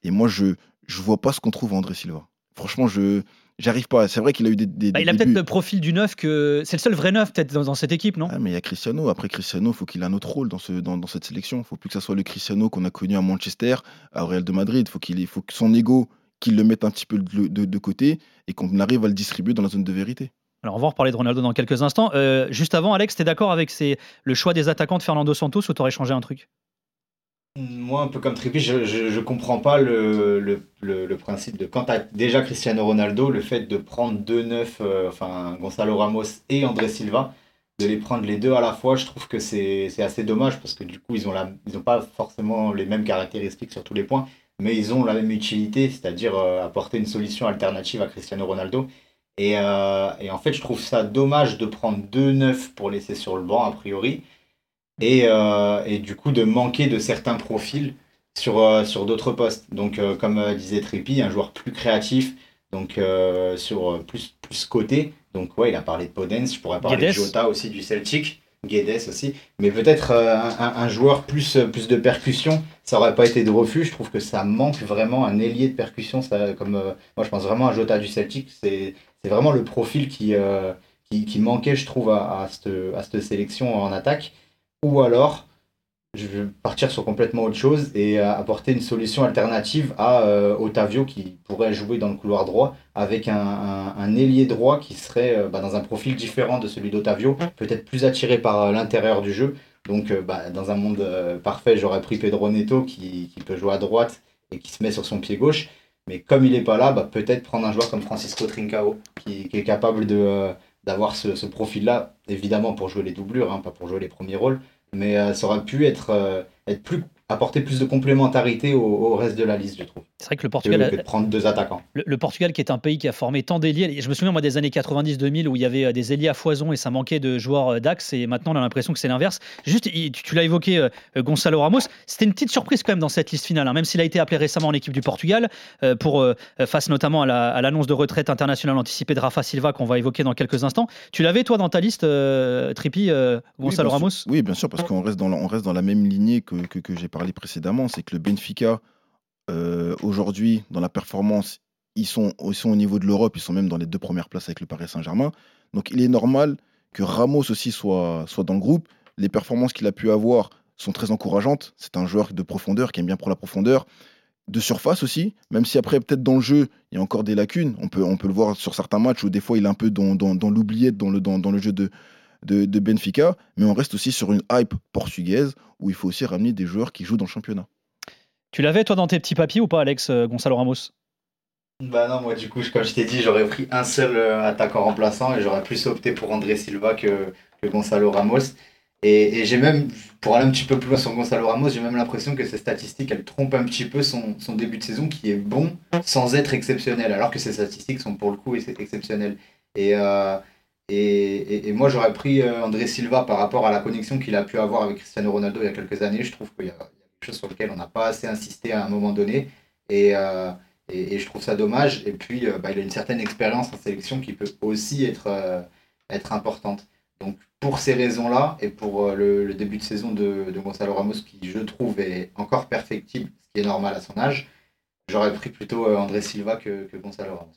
Et moi, je ne vois pas ce qu'on trouve en André Silva. Franchement, je j'arrive pas. C'est vrai qu'il a eu des, des, Bah, des Il a peut-être le profil du neuf que. C'est le seul vrai neuf, peut-être, dans, dans cette équipe, non? Ah, mais il y a Cristiano. Après Cristiano, il faut qu'il ait un autre rôle dans, ce, dans, dans cette sélection. Il faut plus que ça soit le Cristiano qu'on a connu à Manchester, à Real de Madrid. Faut qu'il ait- faut que son ego, qu'il le mette un petit peu de, de- de côté et qu'on arrive à le distribuer dans la zone de vérité. Alors, on va reparler de Ronaldo dans quelques instants. Euh, juste avant, Alex, t'es d'accord avec le choix des attaquants de Fernando Santos ou t'aurais changé un truc? Moi, un peu comme Trippi, je, je comprends pas le, principe de quand tu as déjà Cristiano Ronaldo, le fait de prendre deux neufs, euh, enfin Gonzalo Ramos et André Silva, de les prendre les deux à la fois, je trouve que c'est assez dommage parce que du coup, ils ont, la, ils ont pas forcément les mêmes caractéristiques sur tous les points, mais ils ont la même utilité, c'est-à-dire euh, apporter une solution alternative à Cristiano Ronaldo. Et, et, en fait, je trouve ça dommage de prendre deux neufs pour laisser sur le banc, a priori, et, et du coup de manquer de certains profils sur, sur d'autres postes. Donc, comme disait Trippi, un joueur plus créatif, donc sur plus, plus côté. Donc, ouais, il a parlé de Podence, je pourrais parler de Jota aussi du Celtic. Guedes aussi, mais peut-être euh, un, joueur plus, euh, plus de percussion, ça aurait pas été de refus. Je trouve que ça manque vraiment un ailier de percussion. Ça, comme euh, moi, je pense vraiment à Jota du Celtic. C'est vraiment le profil qui, qui, qui, manquait, je trouve, à, à, cette, à cette sélection en attaque. Ou alors, je vais partir sur complètement autre chose et apporter une solution alternative à euh, Otavio qui pourrait jouer dans le couloir droit avec un, ailier droit qui serait euh, bah, dans un profil différent de celui d'Otavio, peut-être plus attiré par euh, l'intérieur du jeu. Donc bah, dans un monde parfait, j'aurais pris Pedro Neto qui, peut jouer à droite et qui se met sur son pied gauche. Mais comme il n'est pas là, bah, peut-être prendre un joueur comme Francisco Trincao qui, est capable d'avoir ce, ce profil-là, évidemment pour jouer les doublures, hein, pas pour jouer les premiers rôles, mais euh, ça aurait pu être, euh, être plus apporter plus de complémentarité au, reste de la liste, je trouve. C'est vrai que le Portugal. Que, de prendre deux attaquants. Le, Portugal, qui est un pays qui a formé tant d'ailiers. Je me souviens, moi, des années 90-2000 où il y avait euh, des ailiers à foison et ça manquait de joueurs euh, d'axe. Et maintenant, on a l'impression que c'est l'inverse. Juste, tu, l'as évoqué, euh, Gonzalo Ramos. C'était une petite surprise quand même dans cette liste finale, hein, même s'il a été appelé récemment en équipe du Portugal, pour, face notamment à l'annonce de retraite internationale anticipée de Rafa Silva qu'on va évoquer dans quelques instants. Tu l'avais, toi, dans ta liste, Tripi, Gonzalo Ramos? Oui, bien sûr, parce qu'on reste, dans la, reste dans la même lignée que, que, que j'ai parlé précédemment c'est que le Benfica, euh, aujourd'hui, dans la performance, ils sont, ils au niveau de l'Europe, ils sont même dans les deux premières places avec le Paris Saint-Germain. Donc il est normal que Ramos aussi soit, soit dans le groupe. Les performances qu'il a pu avoir sont très encourageantes. C'est un joueur de profondeur qui aime bien pour la profondeur. De surface aussi, même si après, peut-être dans le jeu, il y a encore des lacunes. On peut, on peut le voir sur certains matchs où des fois il est un peu dans, dans, dans l'oubliette dans le, dans, dans le jeu de, de, de, Benfica. Mais on reste aussi sur une hype portugaise où il faut aussi ramener des joueurs qui jouent dans le championnat. Tu l'avais toi dans tes petits papiers ou pas, Alex euh, Gonzalo Ramos? Bah non, moi du coup, comme je t'ai dit, j'aurais pris un seul euh, attaquant remplaçant et j'aurais plus opté pour André Silva que, que Gonzalo Ramos. Et, j'ai même, pour aller un petit peu plus loin sur Gonzalo Ramos, j'ai même l'impression que ces statistiques, elles trompent un petit peu son, son, début de saison qui est bon sans être exceptionnel, alors que ces statistiques sont pour le coup exceptionnelles. Et, euh, et, moi, j'aurais pris André Silva par rapport à la connexion qu'il a pu avoir avec Cristiano Ronaldo il y a quelques années. Je trouve qu'il y a chose sur lequel on n'a pas assez insisté à un moment donné. Et, euh, je trouve ça dommage. Et puis, euh, bah, il a une certaine expérience en sélection qui peut aussi être, euh, être importante. Donc, pour ces raisons-là, et pour le, début de saison de, de, Gonzalo Ramos, qui je trouve est encore perfectible, ce qui est normal à son âge, j'aurais pris plutôt André Silva que, que Gonzalo Ramos.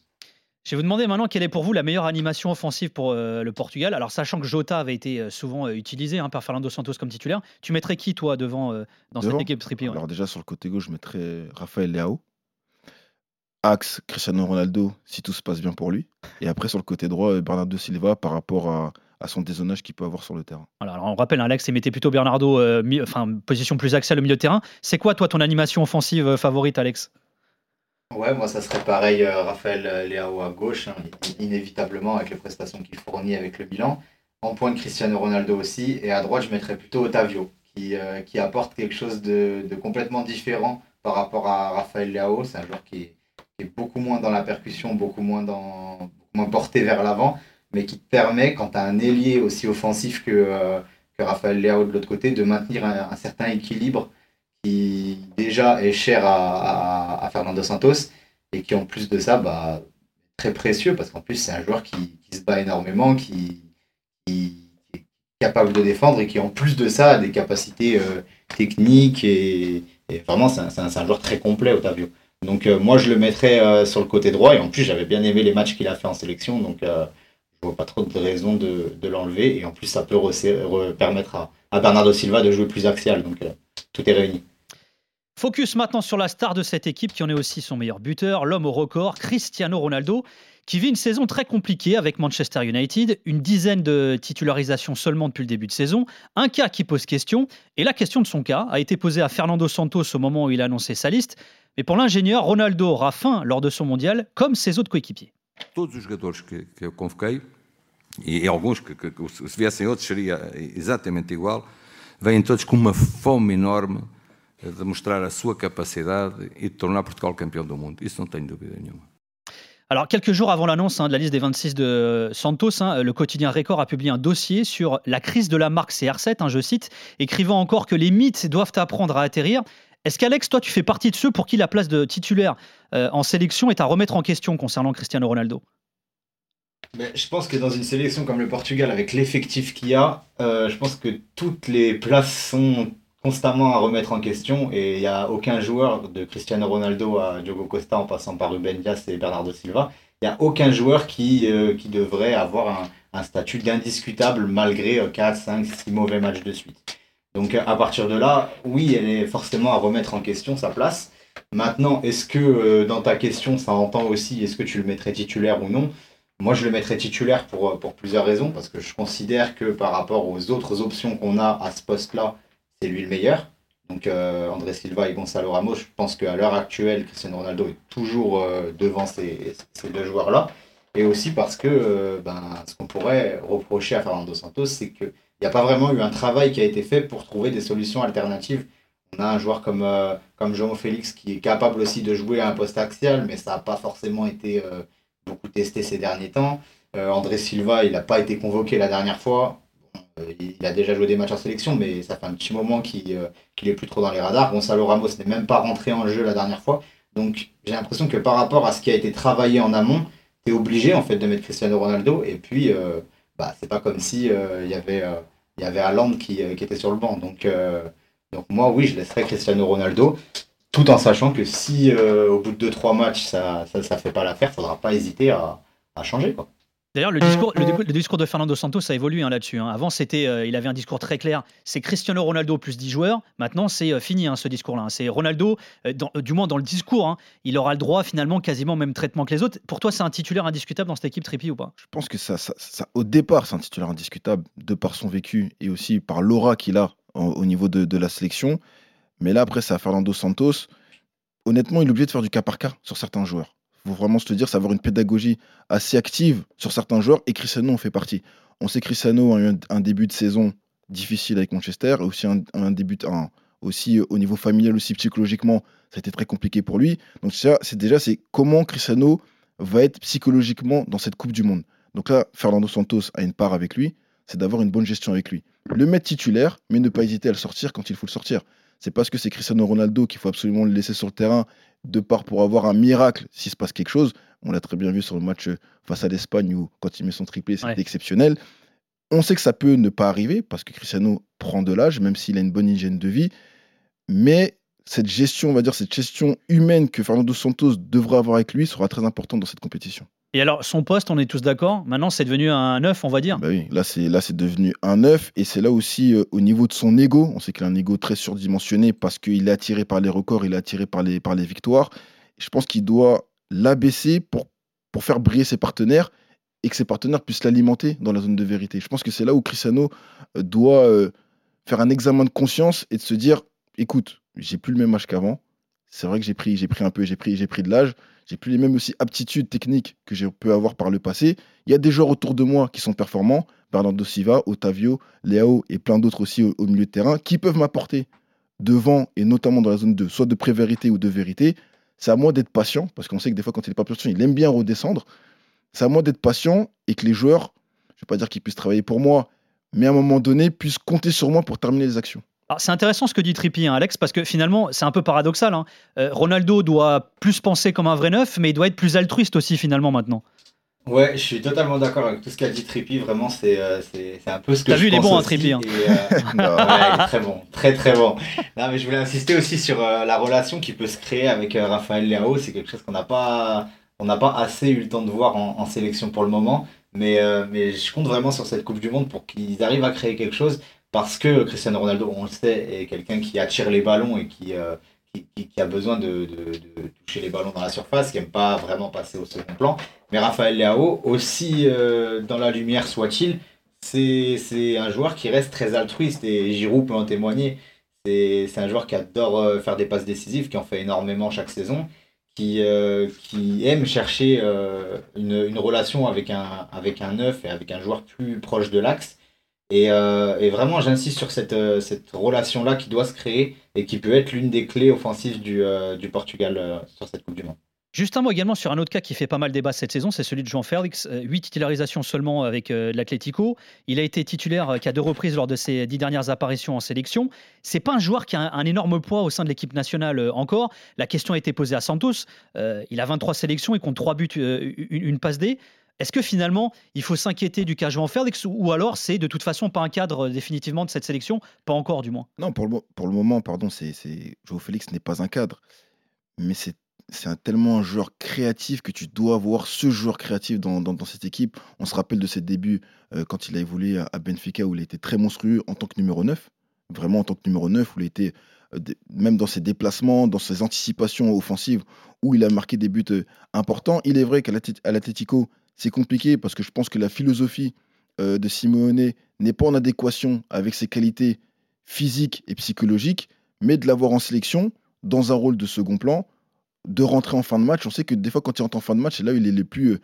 Je vais vous demander maintenant quelle est pour vous la meilleure animation offensive pour euh, le Portugal. Alors, sachant que Jota avait été euh, souvent euh, utilisé hein, par Fernando Santos comme titulaire, tu mettrais qui, toi, devant dans cette équipe Trippier Alors, déjà, sur le côté gauche, je mettrais Rafael Leao. Axe, Cristiano Ronaldo, si tout se passe bien pour lui. Et après, sur le côté droit, Bernardo Silva par rapport à, son dézonage qu'il peut avoir sur le terrain. Alors, on rappelle, Alex, il mettait plutôt Bernardo, enfin, position plus axiale au milieu de terrain. C'est quoi, toi, ton animation offensive favorite, Alex? Ouais, moi ça serait pareil, euh, Raphaël euh, Léao à gauche, hein, inévitablement avec les prestations qu'il fournit avec le bilan. En point de Cristiano Ronaldo aussi, et à droite je mettrais plutôt Otavio, qui, euh, qui apporte quelque chose de, de, complètement différent par rapport à Raphaël Léao. C'est un joueur qui est, qui est, beaucoup moins dans la percussion, beaucoup moins, dans, moins porté vers l'avant, mais qui permet, quand tu as un ailier aussi offensif que, que Raphaël Léao de l'autre côté, de maintenir un, un certain équilibre qui déjà est cher à, à, Fernando Santos et qui en plus de ça bah, très précieux parce qu'en plus c'est un joueur qui, se bat énormément, qui, est capable de défendre et qui en plus de ça a des capacités euh, techniques et, vraiment c'est un, un, joueur très complet Otavio. Donc euh, moi je le mettrais euh, sur le côté droit et en plus j'avais bien aimé les matchs qu'il a fait en sélection donc je vois pas trop de raison de, de l'enlever et en plus ça peut permettre à, à, Bernardo Silva de jouer plus axial donc tout est réuni. Focus maintenant sur la star de cette équipe qui en est aussi son meilleur buteur, l'homme au record, Cristiano Ronaldo, qui vit une saison très compliquée avec Manchester United, une dizaine de titularisations seulement depuis le début de saison, un cas qui pose question, et la question de son cas a été posée à Fernando Santos au moment où il a annoncé sa liste, mais pour l'ingénieur, Ronaldo aura faim lors de son mondial, comme ses autres coéquipiers. Todos os jogadores que, que eu convoquei, e alguns que, que, que se viessem outros seria exatamente igual, vêm todos com uma fome enorme de mostrar a sua capacidade e de tornar Portugal campeão do mundo. Isso não tenho dúvida nenhuma. Alors, quelques jours avant l'annonce hein, de la liste des 26 de Santos, hein, le quotidien Record a publié un dossier sur la crise de la marque CR7, hein, je cite, écrivant encore que les mythes doivent apprendre à atterrir. Est-ce qu'Alex, toi, tu fais partie de ceux pour qui la place de titulaire euh, en sélection est à remettre en question concernant Cristiano Ronaldo? Mais je pense que dans une sélection comme le Portugal, avec l'effectif qu'il y a, euh, je pense que toutes les places sont constamment à remettre en question et il n'y a aucun joueur, de Cristiano Ronaldo à Diogo Costa en passant par Ruben Dias et Bernardo Silva, il n'y a aucun joueur qui, euh, qui devrait avoir un, un statut d'indiscutable malgré 4, 5, 6 mauvais matchs de suite. Donc à partir de là, oui, elle est forcément à remettre en question sa place. Maintenant, est-ce que euh, dans ta question, ça entend aussi, est-ce que tu le mettrais titulaire ou non? Moi, je le mettrais titulaire pour, pour plusieurs raisons, parce que je considère que par rapport aux autres options qu'on a à ce poste-là, c'est lui le meilleur. Donc euh, André Silva et Gonzalo Ramos, je pense qu'à l'heure actuelle, Cristiano Ronaldo est toujours euh, devant ces, ces deux joueurs-là. Et aussi parce que euh, ben, ce qu'on pourrait reprocher à Fernando Santos, c'est qu'il n'y a pas vraiment eu un travail qui a été fait pour trouver des solutions alternatives. On a un joueur comme, comme João Félix qui est capable aussi de jouer à un poste axial, mais ça n'a pas forcément été beaucoup testé ces derniers temps. André Silva, il n'a pas été convoqué la dernière fois. Euh, il a déjà joué des matchs en sélection, mais ça fait un petit moment qu'il euh, n'est plus trop dans les radars. Gonzalo Ramos n'est même pas rentré en jeu la dernière fois. Donc j'ai l'impression que par rapport à ce qui a été travaillé en amont, tu es obligé en fait de mettre Cristiano Ronaldo. Et puis, euh, bah, c'est pas comme si il y avait y avait qui, était sur le banc. Donc, donc moi, oui, je laisserais Cristiano Ronaldo, tout en sachant que si au bout de 2-3 matchs, ça ne ça, fait pas l'affaire, il ne faudra pas hésiter à, à changer. Quoi. D'ailleurs, le discours, le, discours de Fernando Santos a évolué hein, là-dessus. Hein. Avant, c'était, euh, il avait un discours très clair. C'est Cristiano Ronaldo plus 10 joueurs. Maintenant, c'est euh, fini hein, ce discours-là. C'est Ronaldo, euh, du moins dans le discours, il aura le droit finalement quasiment au même traitement que les autres. Pour toi, c'est un titulaire indiscutable dans cette équipe Trippi ou pas? Je pense que ça, ça, au départ, c'est un titulaire indiscutable de par son vécu et aussi par l'aura qu'il a au niveau de, de la sélection. Mais là, après, à Fernando Santos. Honnêtement, il est obligé de faire du cas par cas sur certains joueurs faut vraiment se dire, savoir une pédagogie assez active sur certains joueurs, et Cristiano en fait partie. On sait que Cristiano a eu un, début de saison difficile avec Manchester, et aussi un, début, aussi au niveau familial, aussi psychologiquement, ça a été très compliqué pour lui. Donc c'est déjà, c'est comment Cristiano va être psychologiquement dans cette Coupe du Monde. Donc là, Fernando Santos a une part avec lui, c'est d'avoir une bonne gestion avec lui. Le mettre titulaire, mais ne pas hésiter à le sortir quand il faut le sortir. C'est parce que c'est Cristiano Ronaldo qu'il faut absolument le laisser sur le terrain de part pour avoir un miracle s'il se passe quelque chose. On l'a très bien vu sur le match face à l'Espagne où quand il met son triplé, c'était exceptionnel. On sait que ça peut ne pas arriver parce que Cristiano prend de l'âge, même s'il a une bonne hygiène de vie. Mais cette gestion, on va dire, cette gestion humaine que Fernando Santos devrait avoir avec lui sera très importante dans cette compétition. Et alors, son poste, on est tous d'accord. Maintenant, c'est devenu un neuf, on va dire. Bah oui, là, c'est devenu un neuf, et c'est là aussi euh, au niveau de son ego. On sait qu'il a un ego très surdimensionné parce qu'il est attiré par les records, il est attiré par les par les victoires. je pense qu'il doit l'abaisser pour pour faire briller ses partenaires et que ses partenaires puissent l'alimenter dans la zone de vérité. Je pense que c'est là où Cristiano euh, doit euh, faire un examen de conscience et de se dire, écoute, j'ai plus le même âge qu'avant. C'est vrai que j'ai pris, j'ai pris un peu, j'ai pris, j'ai pris de l'âge. J'ai plus les mêmes aussi aptitudes techniques que j'ai pu avoir par le passé. Il y a des joueurs autour de moi qui sont performants, Bernardo Silva, Otavio, Léao et plein d'autres aussi au, milieu de terrain, qui peuvent m'apporter devant et notamment dans la zone de soit de prévérité ou de vérité. C'est à moi d'être patient, parce qu'on sait que des fois, quand il n'est pas patient, il aime bien redescendre. C'est à moi d'être patient et que les joueurs, je ne vais pas dire qu'ils puissent travailler pour moi, mais à un moment donné, puissent compter sur moi pour terminer les actions c'est intéressant ce que dit Trippi, hein, Alex, parce que finalement, c'est un peu paradoxal. Hein. Euh, Ronaldo doit plus penser comme un vrai neuf, mais il doit être plus altruiste aussi finalement maintenant. Ouais, je suis totalement d'accord avec tout ce qu'a dit Trippi. Vraiment, c'est euh, un peu ce que T'as vu, il est bon, hein, Trippi. Hein. Euh, très bon, très très bon. Non, mais je voulais insister aussi sur la relation qui peut se créer avec Raphaël Leao. C'est quelque chose qu'on n'a pas, on n'a pas assez eu le temps de voir en, en sélection pour le moment. Mais, mais je compte vraiment sur cette Coupe du Monde pour qu'ils arrivent à créer quelque chose parce que Cristiano Ronaldo, on le sait, est quelqu'un qui attire les ballons et qui, euh, qui, a besoin de, toucher les ballons dans la surface, qui n'aime pas vraiment passer au second plan. Mais Raphaël Leao, aussi euh, dans la lumière soit-il, c'est un joueur qui reste très altruiste et Giroud peut en témoigner. C'est un joueur qui adore euh, faire des passes décisives, qui en fait énormément chaque saison, qui, qui aime chercher une, une, relation avec un, avec un neuf et avec un joueur plus proche de l'axe euh, et, vraiment, j'insiste sur cette, euh, cette relation-là qui doit se créer et qui peut être l'une des clés offensives du, euh, du Portugal sur cette Coupe du Monde. Juste un mot également sur un autre cas qui fait pas mal débat cette saison, c'est celui de Jean Félix. Huit titularisations seulement avec l'Atlético. Il a été titulaire qu'à deux reprises lors de ses dix dernières apparitions en sélection. C'est pas un joueur qui a un, énorme poids au sein de l'équipe nationale encore. La question a été posée à Santos. il a 23 sélections, il compte 3 buts, une, passe D. Est-ce que finalement, il faut s'inquiéter du cas Jean Félix ou alors c'est de toute façon pas un cadre définitivement de cette sélection? Pas encore du moins. Non, pour le, pour le moment, pardon, c'est Félix n'est pas un cadre. Mais c'est un, tellement un joueur créatif que tu dois avoir ce joueur créatif dans, dans, cette équipe. On se rappelle de ses débuts euh, quand il a évolué à, Benfica où il était très monstrueux en tant que numéro 9. Vraiment en tant que numéro 9, où il était, euh, même dans ses déplacements, dans ses anticipations offensives, où il a marqué des buts euh, importants. Il est vrai qu'à l'Atletico, c'est compliqué parce que je pense que la philosophie de Simeone n'est pas en adéquation avec ses qualités physiques et psychologiques, mais de l'avoir en sélection dans un rôle de second plan de rentrer en fin de match. On sait que des fois, quand il rentre en fin de match, c'est là où il est le plus, euh,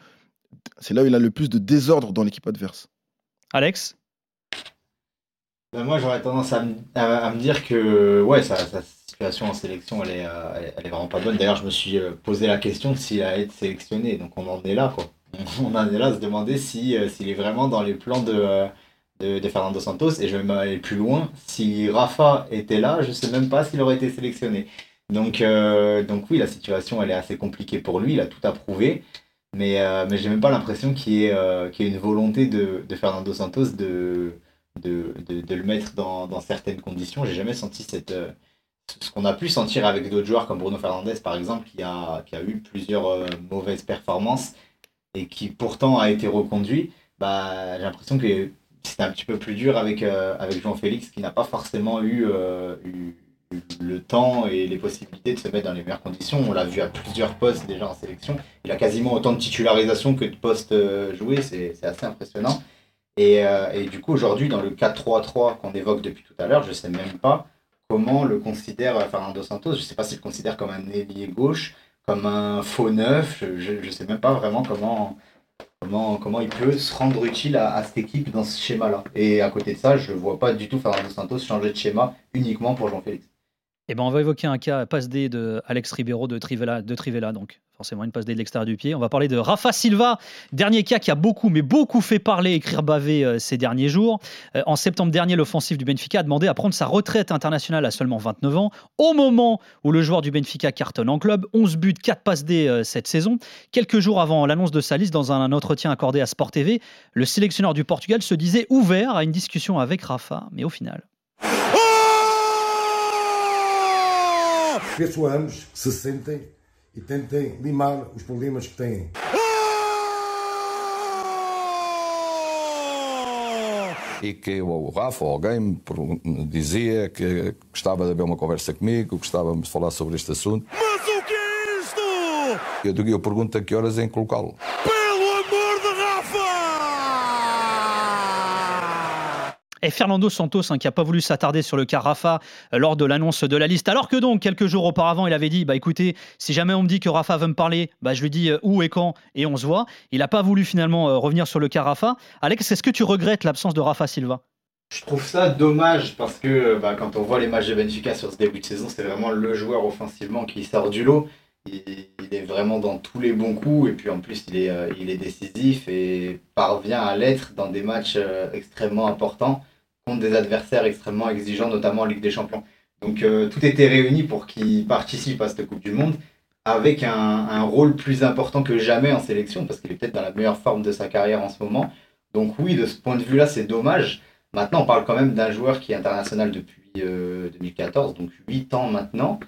c'est là où il a le plus de désordre dans l'équipe adverse. Alex? Ben Moi, j'aurais tendance à, me dire que ouais, sa, situation en sélection, elle est, euh, elle est vraiment pas bonne. D'ailleurs, je me suis euh, posé la question de s'il a été sélectionné. Donc, on en est là, quoi. On en est là à se demander si, s'il est vraiment dans les plans de, de, Fernando Santos. Et je vais aller plus loin. Si Rafa était là, je sais même pas s'il aurait été sélectionné. Donc, euh, oui, la situation, est assez compliquée pour lui. Il a tout approuvé. Mais, euh, mais j'ai même pas l'impression qu'il y, ait, euh, une volonté de, Fernando Santos de, le mettre dans, certaines conditions. J'ai jamais senti cette, ce qu'on a pu sentir avec d'autres joueurs comme Bruno Fernandez, par exemple, qui a eu plusieurs mauvaises performances et qui pourtant a été reconduit. Bah, j'ai l'impression que c'était un petit peu plus dur avec, avec Jean-Félix, qui n'a pas forcément eu, eu le temps et les possibilités de se mettre dans les meilleures conditions. On l'a vu à plusieurs postes déjà en sélection. Il a quasiment autant de titularisation que de postes euh, joués, c'est assez impressionnant. Et, euh, et du coup, aujourd'hui, dans le 4-3-3 qu'on évoque depuis tout à l'heure, je ne sais même pas comment le considère euh, Fernando Santos. Je ne sais pas s'il le considère comme un ailier gauche, comme un faux neuf. Je ne sais même pas vraiment comment, comment, comment il peut se rendre utile à, cette équipe dans ce schéma-là. Et à côté de ça, je ne vois pas du tout Fernando Santos changer de schéma uniquement pour Jean-Félix. Eh ben, on va évoquer un cas passe D de Alex Ribeiro de Trivella, de Trivella donc forcément une passe D de l'extérieur du pied. On va parler de Rafa Silva, dernier cas qui a beaucoup, mais beaucoup fait parler, écrire bavé euh, ces derniers jours. Euh, en septembre dernier, l'offensif du Benfica a demandé à prendre sa retraite internationale à seulement 29 ans, au moment où le joueur du Benfica cartonne en club. 11 buts, 4 passes D euh, cette saison. Quelques jours avant l'annonce de sa liste, dans un entretien accordé à Sport TV, le sélectionneur du Portugal se disait ouvert à une discussion avec Rafa, mais au final. afeiçoamos, que se sentem e tentem limar os problemas que têm. E que o Rafa ou alguém me dizia que gostava de haver uma conversa comigo, gostávamos de falar sobre este assunto. Mas o que é isto? Eu, eu pergunto a que horas em colocá-lo. Et Fernando Santos, hein, qui n'a pas voulu s'attarder sur le cas Rafa euh, lors de l'annonce de la liste, alors que donc quelques jours auparavant, il avait dit, bah écoutez, si jamais on me dit que Rafa veut me parler, bah je lui dis euh, où et quand et on se voit. Il n'a pas voulu finalement euh, revenir sur le cas Rafa. Alex, est-ce que tu regrettes l'absence de Rafa Silva? Je trouve ça dommage parce que bah, quand on voit les matchs de Benfica sur ce début de saison, c'est vraiment le joueur offensivement qui sort du lot. Il, est vraiment dans tous les bons coups et puis en plus il est, il est décisif et parvient à l'être dans des matchs extrêmement importants contre des adversaires extrêmement exigeants, notamment en Ligue des Champions. Donc euh, tout était réuni pour qu'il participe à cette Coupe du Monde avec un, rôle plus important que jamais en sélection, parce qu'il est peut-être dans la meilleure forme de sa carrière en ce moment. Donc oui, de ce point de vue-là, c'est dommage. Maintenant, on parle quand même d'un joueur qui est international depuis 2014, euh, donc 8 ans maintenant,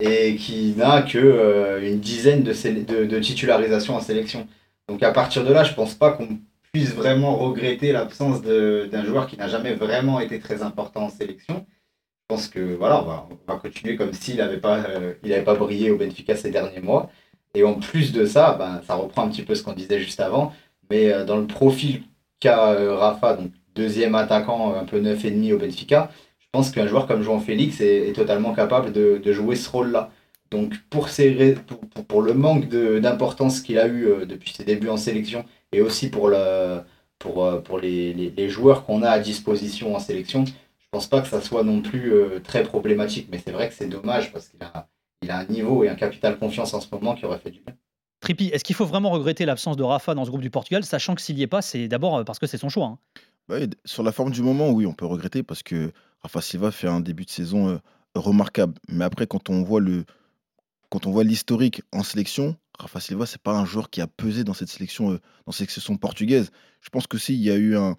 et qui n'a que euh, une dizaine de, de titularisations en sélection. Donc à partir de là, je pense pas qu'on puisse vraiment regretter l'absence d'un joueur qui n'a jamais vraiment été très important en sélection. Je pense que voilà, on va, on va continuer comme s'il n'avait pas, euh, pas brillé au Benfica ces derniers mois. Et en plus de ça, ben, ça reprend un petit peu ce qu'on disait juste avant, mais euh, dans le profil qu'a euh, Rafa, donc deuxième attaquant un peu neuf et demi au Benfica, je pense qu'un joueur comme João Félix est, totalement capable de, de jouer ce rôle-là. Donc pour, ces, pour, pour, pour le manque d'importance qu'il a eu depuis ses débuts en sélection et aussi pour, le, pour, euh, pour les, les, joueurs qu'on a à disposition en sélection, je pense pas que ça soit non plus euh, très problématique. Mais c'est vrai que c'est dommage parce qu'il a, il a un niveau et un capital confiance en ce moment qui aurait fait du bien. Trippi, est-ce qu'il faut vraiment regretter l'absence de Rafa dans ce groupe du Portugal, sachant que s'il n'y est pas, c'est d'abord euh, parce que c'est son choix hein. bah Sur la forme du moment, oui, on peut regretter parce que Rafa Silva fait un début de saison euh, remarquable. Mais après, quand on voit le, quand on voit l'historique en sélection, Rafa Silva, c'est pas un joueur qui a pesé dans cette sélection, euh, portugaise. Je pense que s'il y a eu un,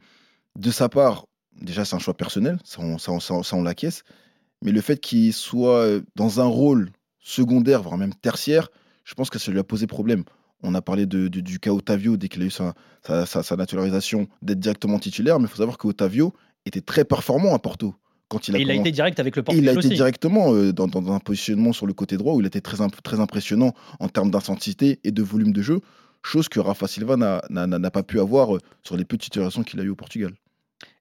de sa part, déjà c'est un choix personnel, ça on, ça, l'acquiesce, mais le fait qu'il soit dans un rôle secondaire, voire même tertiaire, je pense que ça lui a posé problème. On a parlé de, du cas Otavio dès qu'il a eu sa, sa, naturalisation d'être directement titulaire, mais il faut savoir que Otavio était très performant à Porto. Quand il a, il a été direct avec le Portugal. Il a été directement euh, dans, dans, un positionnement sur le côté droit où il était très, très impressionnant en termes d'intensité et de volume de jeu, chose que Rafa Silva n'a pas pu avoir euh, sur les petites titulations qu'il a eu au Portugal.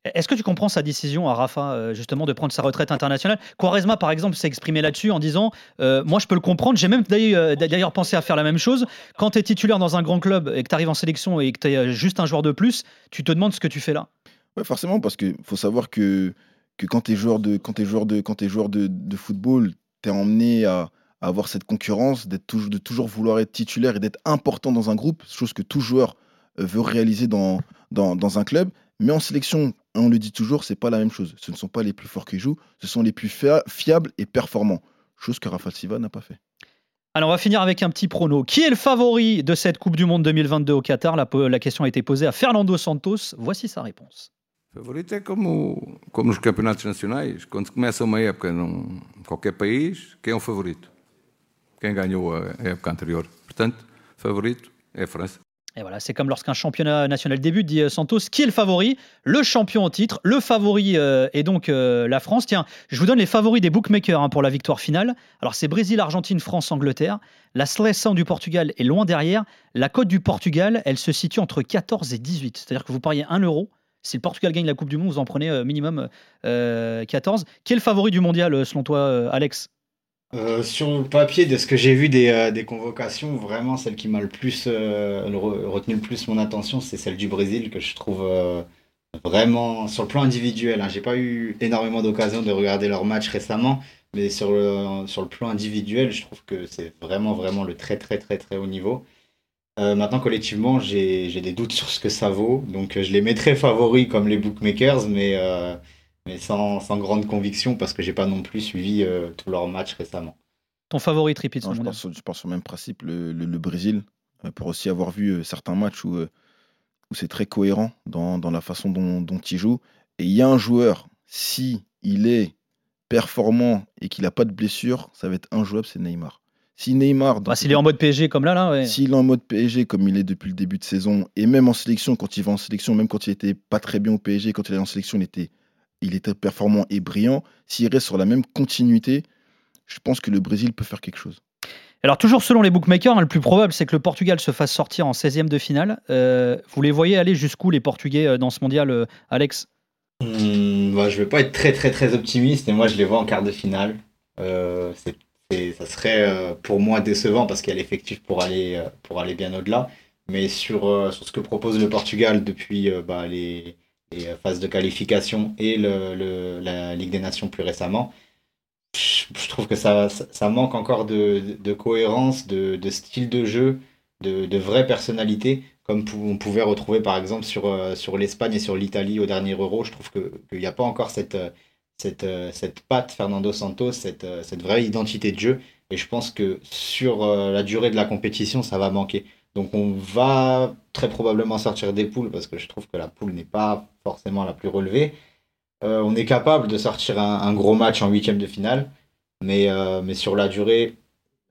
Est-ce que tu comprends sa décision à Rafa, euh, justement, de prendre sa retraite internationale? Quaresma, par exemple, s'est exprimé là-dessus en disant euh, Moi, je peux le comprendre. J'ai même d'ailleurs pensé à faire la même chose. Quand tu es titulaire dans un grand club et que tu arrives en sélection et que tu es juste un joueur de plus, tu te demandes ce que tu fais là. Oui, forcément, parce qu'il faut savoir que, que quand tu es joueur, de, quand es joueur, de, quand es joueur de, football, tu es emmené à, avoir cette concurrence, toujours, de toujours vouloir être titulaire et d'être important dans un groupe, chose que tout joueur veut réaliser dans, dans, dans un club. Mais en sélection, on le dit toujours, c'est pas la même chose. Ce ne sont pas les plus forts qui jouent, ce sont les plus fiables et performants. Chose que Rafa Silva n'a pas fait. Alors on va finir avec un petit prono. Qui est le favori de cette Coupe du Monde 2022 au Qatar? La, question a été posée à Fernando Santos. Voici sa réponse. Favorito é como, como nos campeonatos nacionais. Quando começa uma época num qualquer país, quem é o favorito? Quem ganhou a época anterior? Portanto, favorito é a França. Et voilà, c'est comme lorsqu'un championnat national débute, dit euh, Santos, qui est le favori? Le champion en titre. Le favori euh, est donc euh, la France. Tiens, je vous donne les favoris des bookmakers hein, pour la victoire finale. Alors, c'est Brésil, Argentine, France, Angleterre. La seleção du Portugal est loin derrière. La cote du Portugal, elle se situe entre 14 et 18. C'est-à-dire que vous pariez 1 euro. Si le Portugal gagne la Coupe du Monde, vous en prenez minimum 14. Qui est le favori du mondial, selon toi, Alex? Euh, sur le papier, de ce que j'ai vu des, euh, convocations, vraiment celle qui m'a le plus euh, retenu le plus mon attention, c'est celle du Brésil que je trouve vraiment sur le plan individuel. Hein, j'ai pas eu énormément d'occasion de regarder leur match récemment, mais sur le, sur le plan individuel, je trouve que c'est vraiment vraiment le très très très très haut niveau. Maintenant, collectivement, j'ai des doutes sur ce que ça vaut, donc je les mettrai favoris comme les bookmakers, mais mais sans, sans, grande conviction parce que j'ai pas non plus suivi euh, tous leurs matchs récemment. Ton favori Trippi je, pense, je pense sur le même principe, le, le, Brésil, euh, pour aussi avoir vu euh, certains matchs où, où c'est très cohérent dans, dans, la façon dont, dont il joue. Et il y a un joueur, si il est performant et qu'il n'a pas de blessure, ça va être injouable, c'est Neymar. Si Neymar. Bah, s'il est en mode PSG comme là, là ouais. S'il est en mode PSG comme il est depuis le début de saison, et même en sélection, quand il va en sélection, même quand il était pas très bien au PSG, quand il est en sélection, il était il était performant et brillant. S'il reste sur la même continuité, je pense que le Brésil peut faire quelque chose. Alors toujours selon les bookmakers, hein, le plus probable c'est que le Portugal se fasse sortir en 16e de finale. Euh, vous les voyez aller jusqu'où les Portugais euh, dans ce mondial, euh, Alex? Mmh, bah, Je ne vais pas être très très très optimiste, mais moi je les vois en quart de finale. Ça serait pour moi décevant parce qu'il y a l'effectif pour aller, pour aller bien au-delà. Mais sur, sur ce que propose le Portugal depuis bah, les, euh, phase de qualification et le, la Ligue des Nations plus récemment. Je trouve que ça, ça manque encore de, de cohérence, de, de, style de jeu, de, de vraie personnalité, comme on pouvait retrouver par exemple sur, euh, sur l'Espagne et sur l'Italie au dernier Euro. Je trouve qu'il n'y a pas encore cette, cette, cette patte Fernando Santos, cette, cette vraie identité de jeu. Et je pense que sur euh, la durée de la compétition, ça va manquer. Donc on va très probablement sortir des poules parce que je trouve que la poule n'est pas forcément la plus relevée. Euh, on est capable de sortir un, gros match en huitième de finale, mais, euh, mais sur la durée,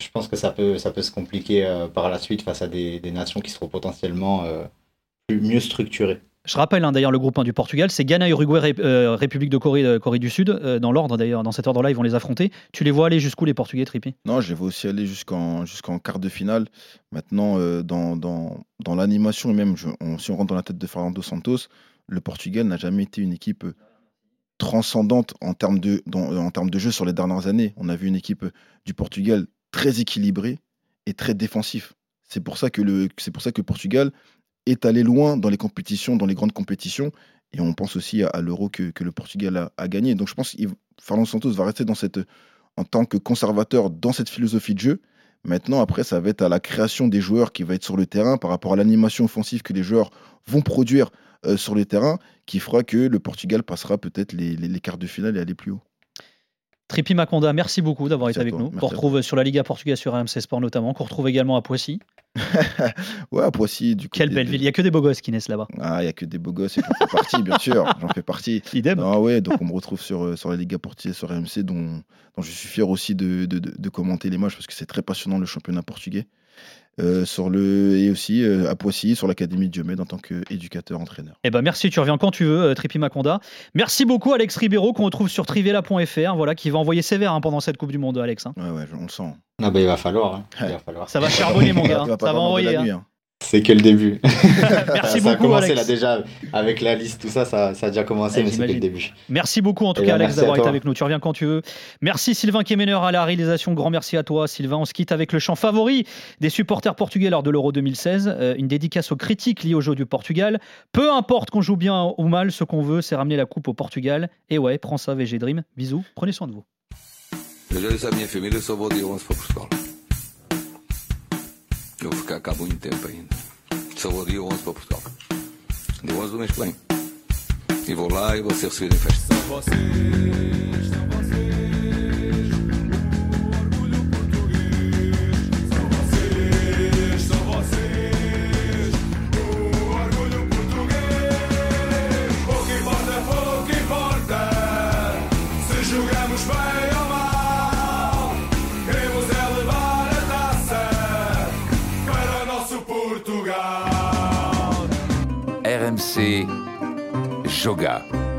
je pense que ça peut, ça peut se compliquer euh, par la suite face à des, des nations qui seront potentiellement plus, mieux structurées. Je rappelle hein, d'ailleurs le groupe 1 du Portugal, c'est Ghana, Uruguay, euh, République de Corée, euh, du Sud. Euh, dans l'ordre d'ailleurs, dans cet ordre-là, ils vont les affronter. Tu les vois aller jusqu'où les Portugais, Trippi Non, je les vois aussi aller jusqu'en quart de finale. Maintenant, dans, l'animation même, si on rentre dans la tête de Fernando Santos, le Portugal n'a jamais été une équipe transcendante en termes, de, en termes de jeu sur les dernières années. On a vu une équipe du Portugal très équilibrée et très défensif. C'est pour c'est pour ça que le Portugal est allé loin dans les compétitions, dans les grandes compétitions. Et on pense aussi à, l'euro que, le Portugal a, gagné. Donc je pense que Fernando Santos va rester dans cette en tant que conservateur dans cette philosophie de jeu. Maintenant, après, ça va être à la création des joueurs qui va être sur le terrain par rapport à l'animation offensive que les joueurs vont produire euh, sur le terrain qui fera que le Portugal passera peut-être les, les, quarts de finale et aller plus haut. Tripi Maconda, merci beaucoup d'avoir été avec nous. merci toi. retrouve sur la Liga Portugaise sur RMC Sport notamment, qu'on retrouve également à Poissy. Ouais, à Poissy, du coup. Quelle belle ville. Il n'y a que des beaux gosses qui naissent là-bas. Ah, il n'y a que des beaux gosses et j'en fais partie, bien sûr. J'en fais partie. Idem. Ah ouais, donc on me retrouve sur, euh, sur la Liga Portugaise, sur RMC, dont, dont je suis fier aussi de, de, de- de commenter les matchs parce que c'est très passionnant le championnat portugais. Euh, sur le, et aussi euh, à Poissy, sur l'Académie de Diomède en tant qu'éducateur-entraîneur. Eh ben merci, tu reviens quand tu veux, euh, Tripi Maconda. Merci beaucoup, Alex Ribeiro, qu'on retrouve sur trivela.fr, voilà, qui va envoyer sévère hein, pendant cette Coupe du Monde, Alex. hein. Ouais, ouais, on le sent. Ah bah, il va falloir. hein. Il va falloir. Ça va charbonner, mon gars. Va Ça va envoyer. nuit. C'est que le début. Merci ça a beaucoup, commencé Alex. là déjà avec la liste, tout ça, ça, ça a déjà commencé, Ouais, mais c'est que le début. Merci beaucoup en tout Eh cas ben, Alex merci à d'avoir été avec nous. Tu reviens quand tu veux. Merci Sylvain Kemener à la réalisation. Grand merci à toi Sylvain. On se quitte avec le chant favori des supporters portugais lors de l'Euro 2016. Euh, une dédicace aux critiques liées au jeu du Portugal. Peu importe qu'on joue bien ou mal, ce qu'on veut c'est ramener la coupe au Portugal. Et ouais, prends ça VG Dream. Bisous, prenez soin de vous. Eu vou dia 11 para Portugal. Eu vou ficar cá muito tempo ainda. Só vou dia 11 para Portugal. Dia 11 do mês que vem. E vou lá e vou ser recebido em festa. São RMC Joga.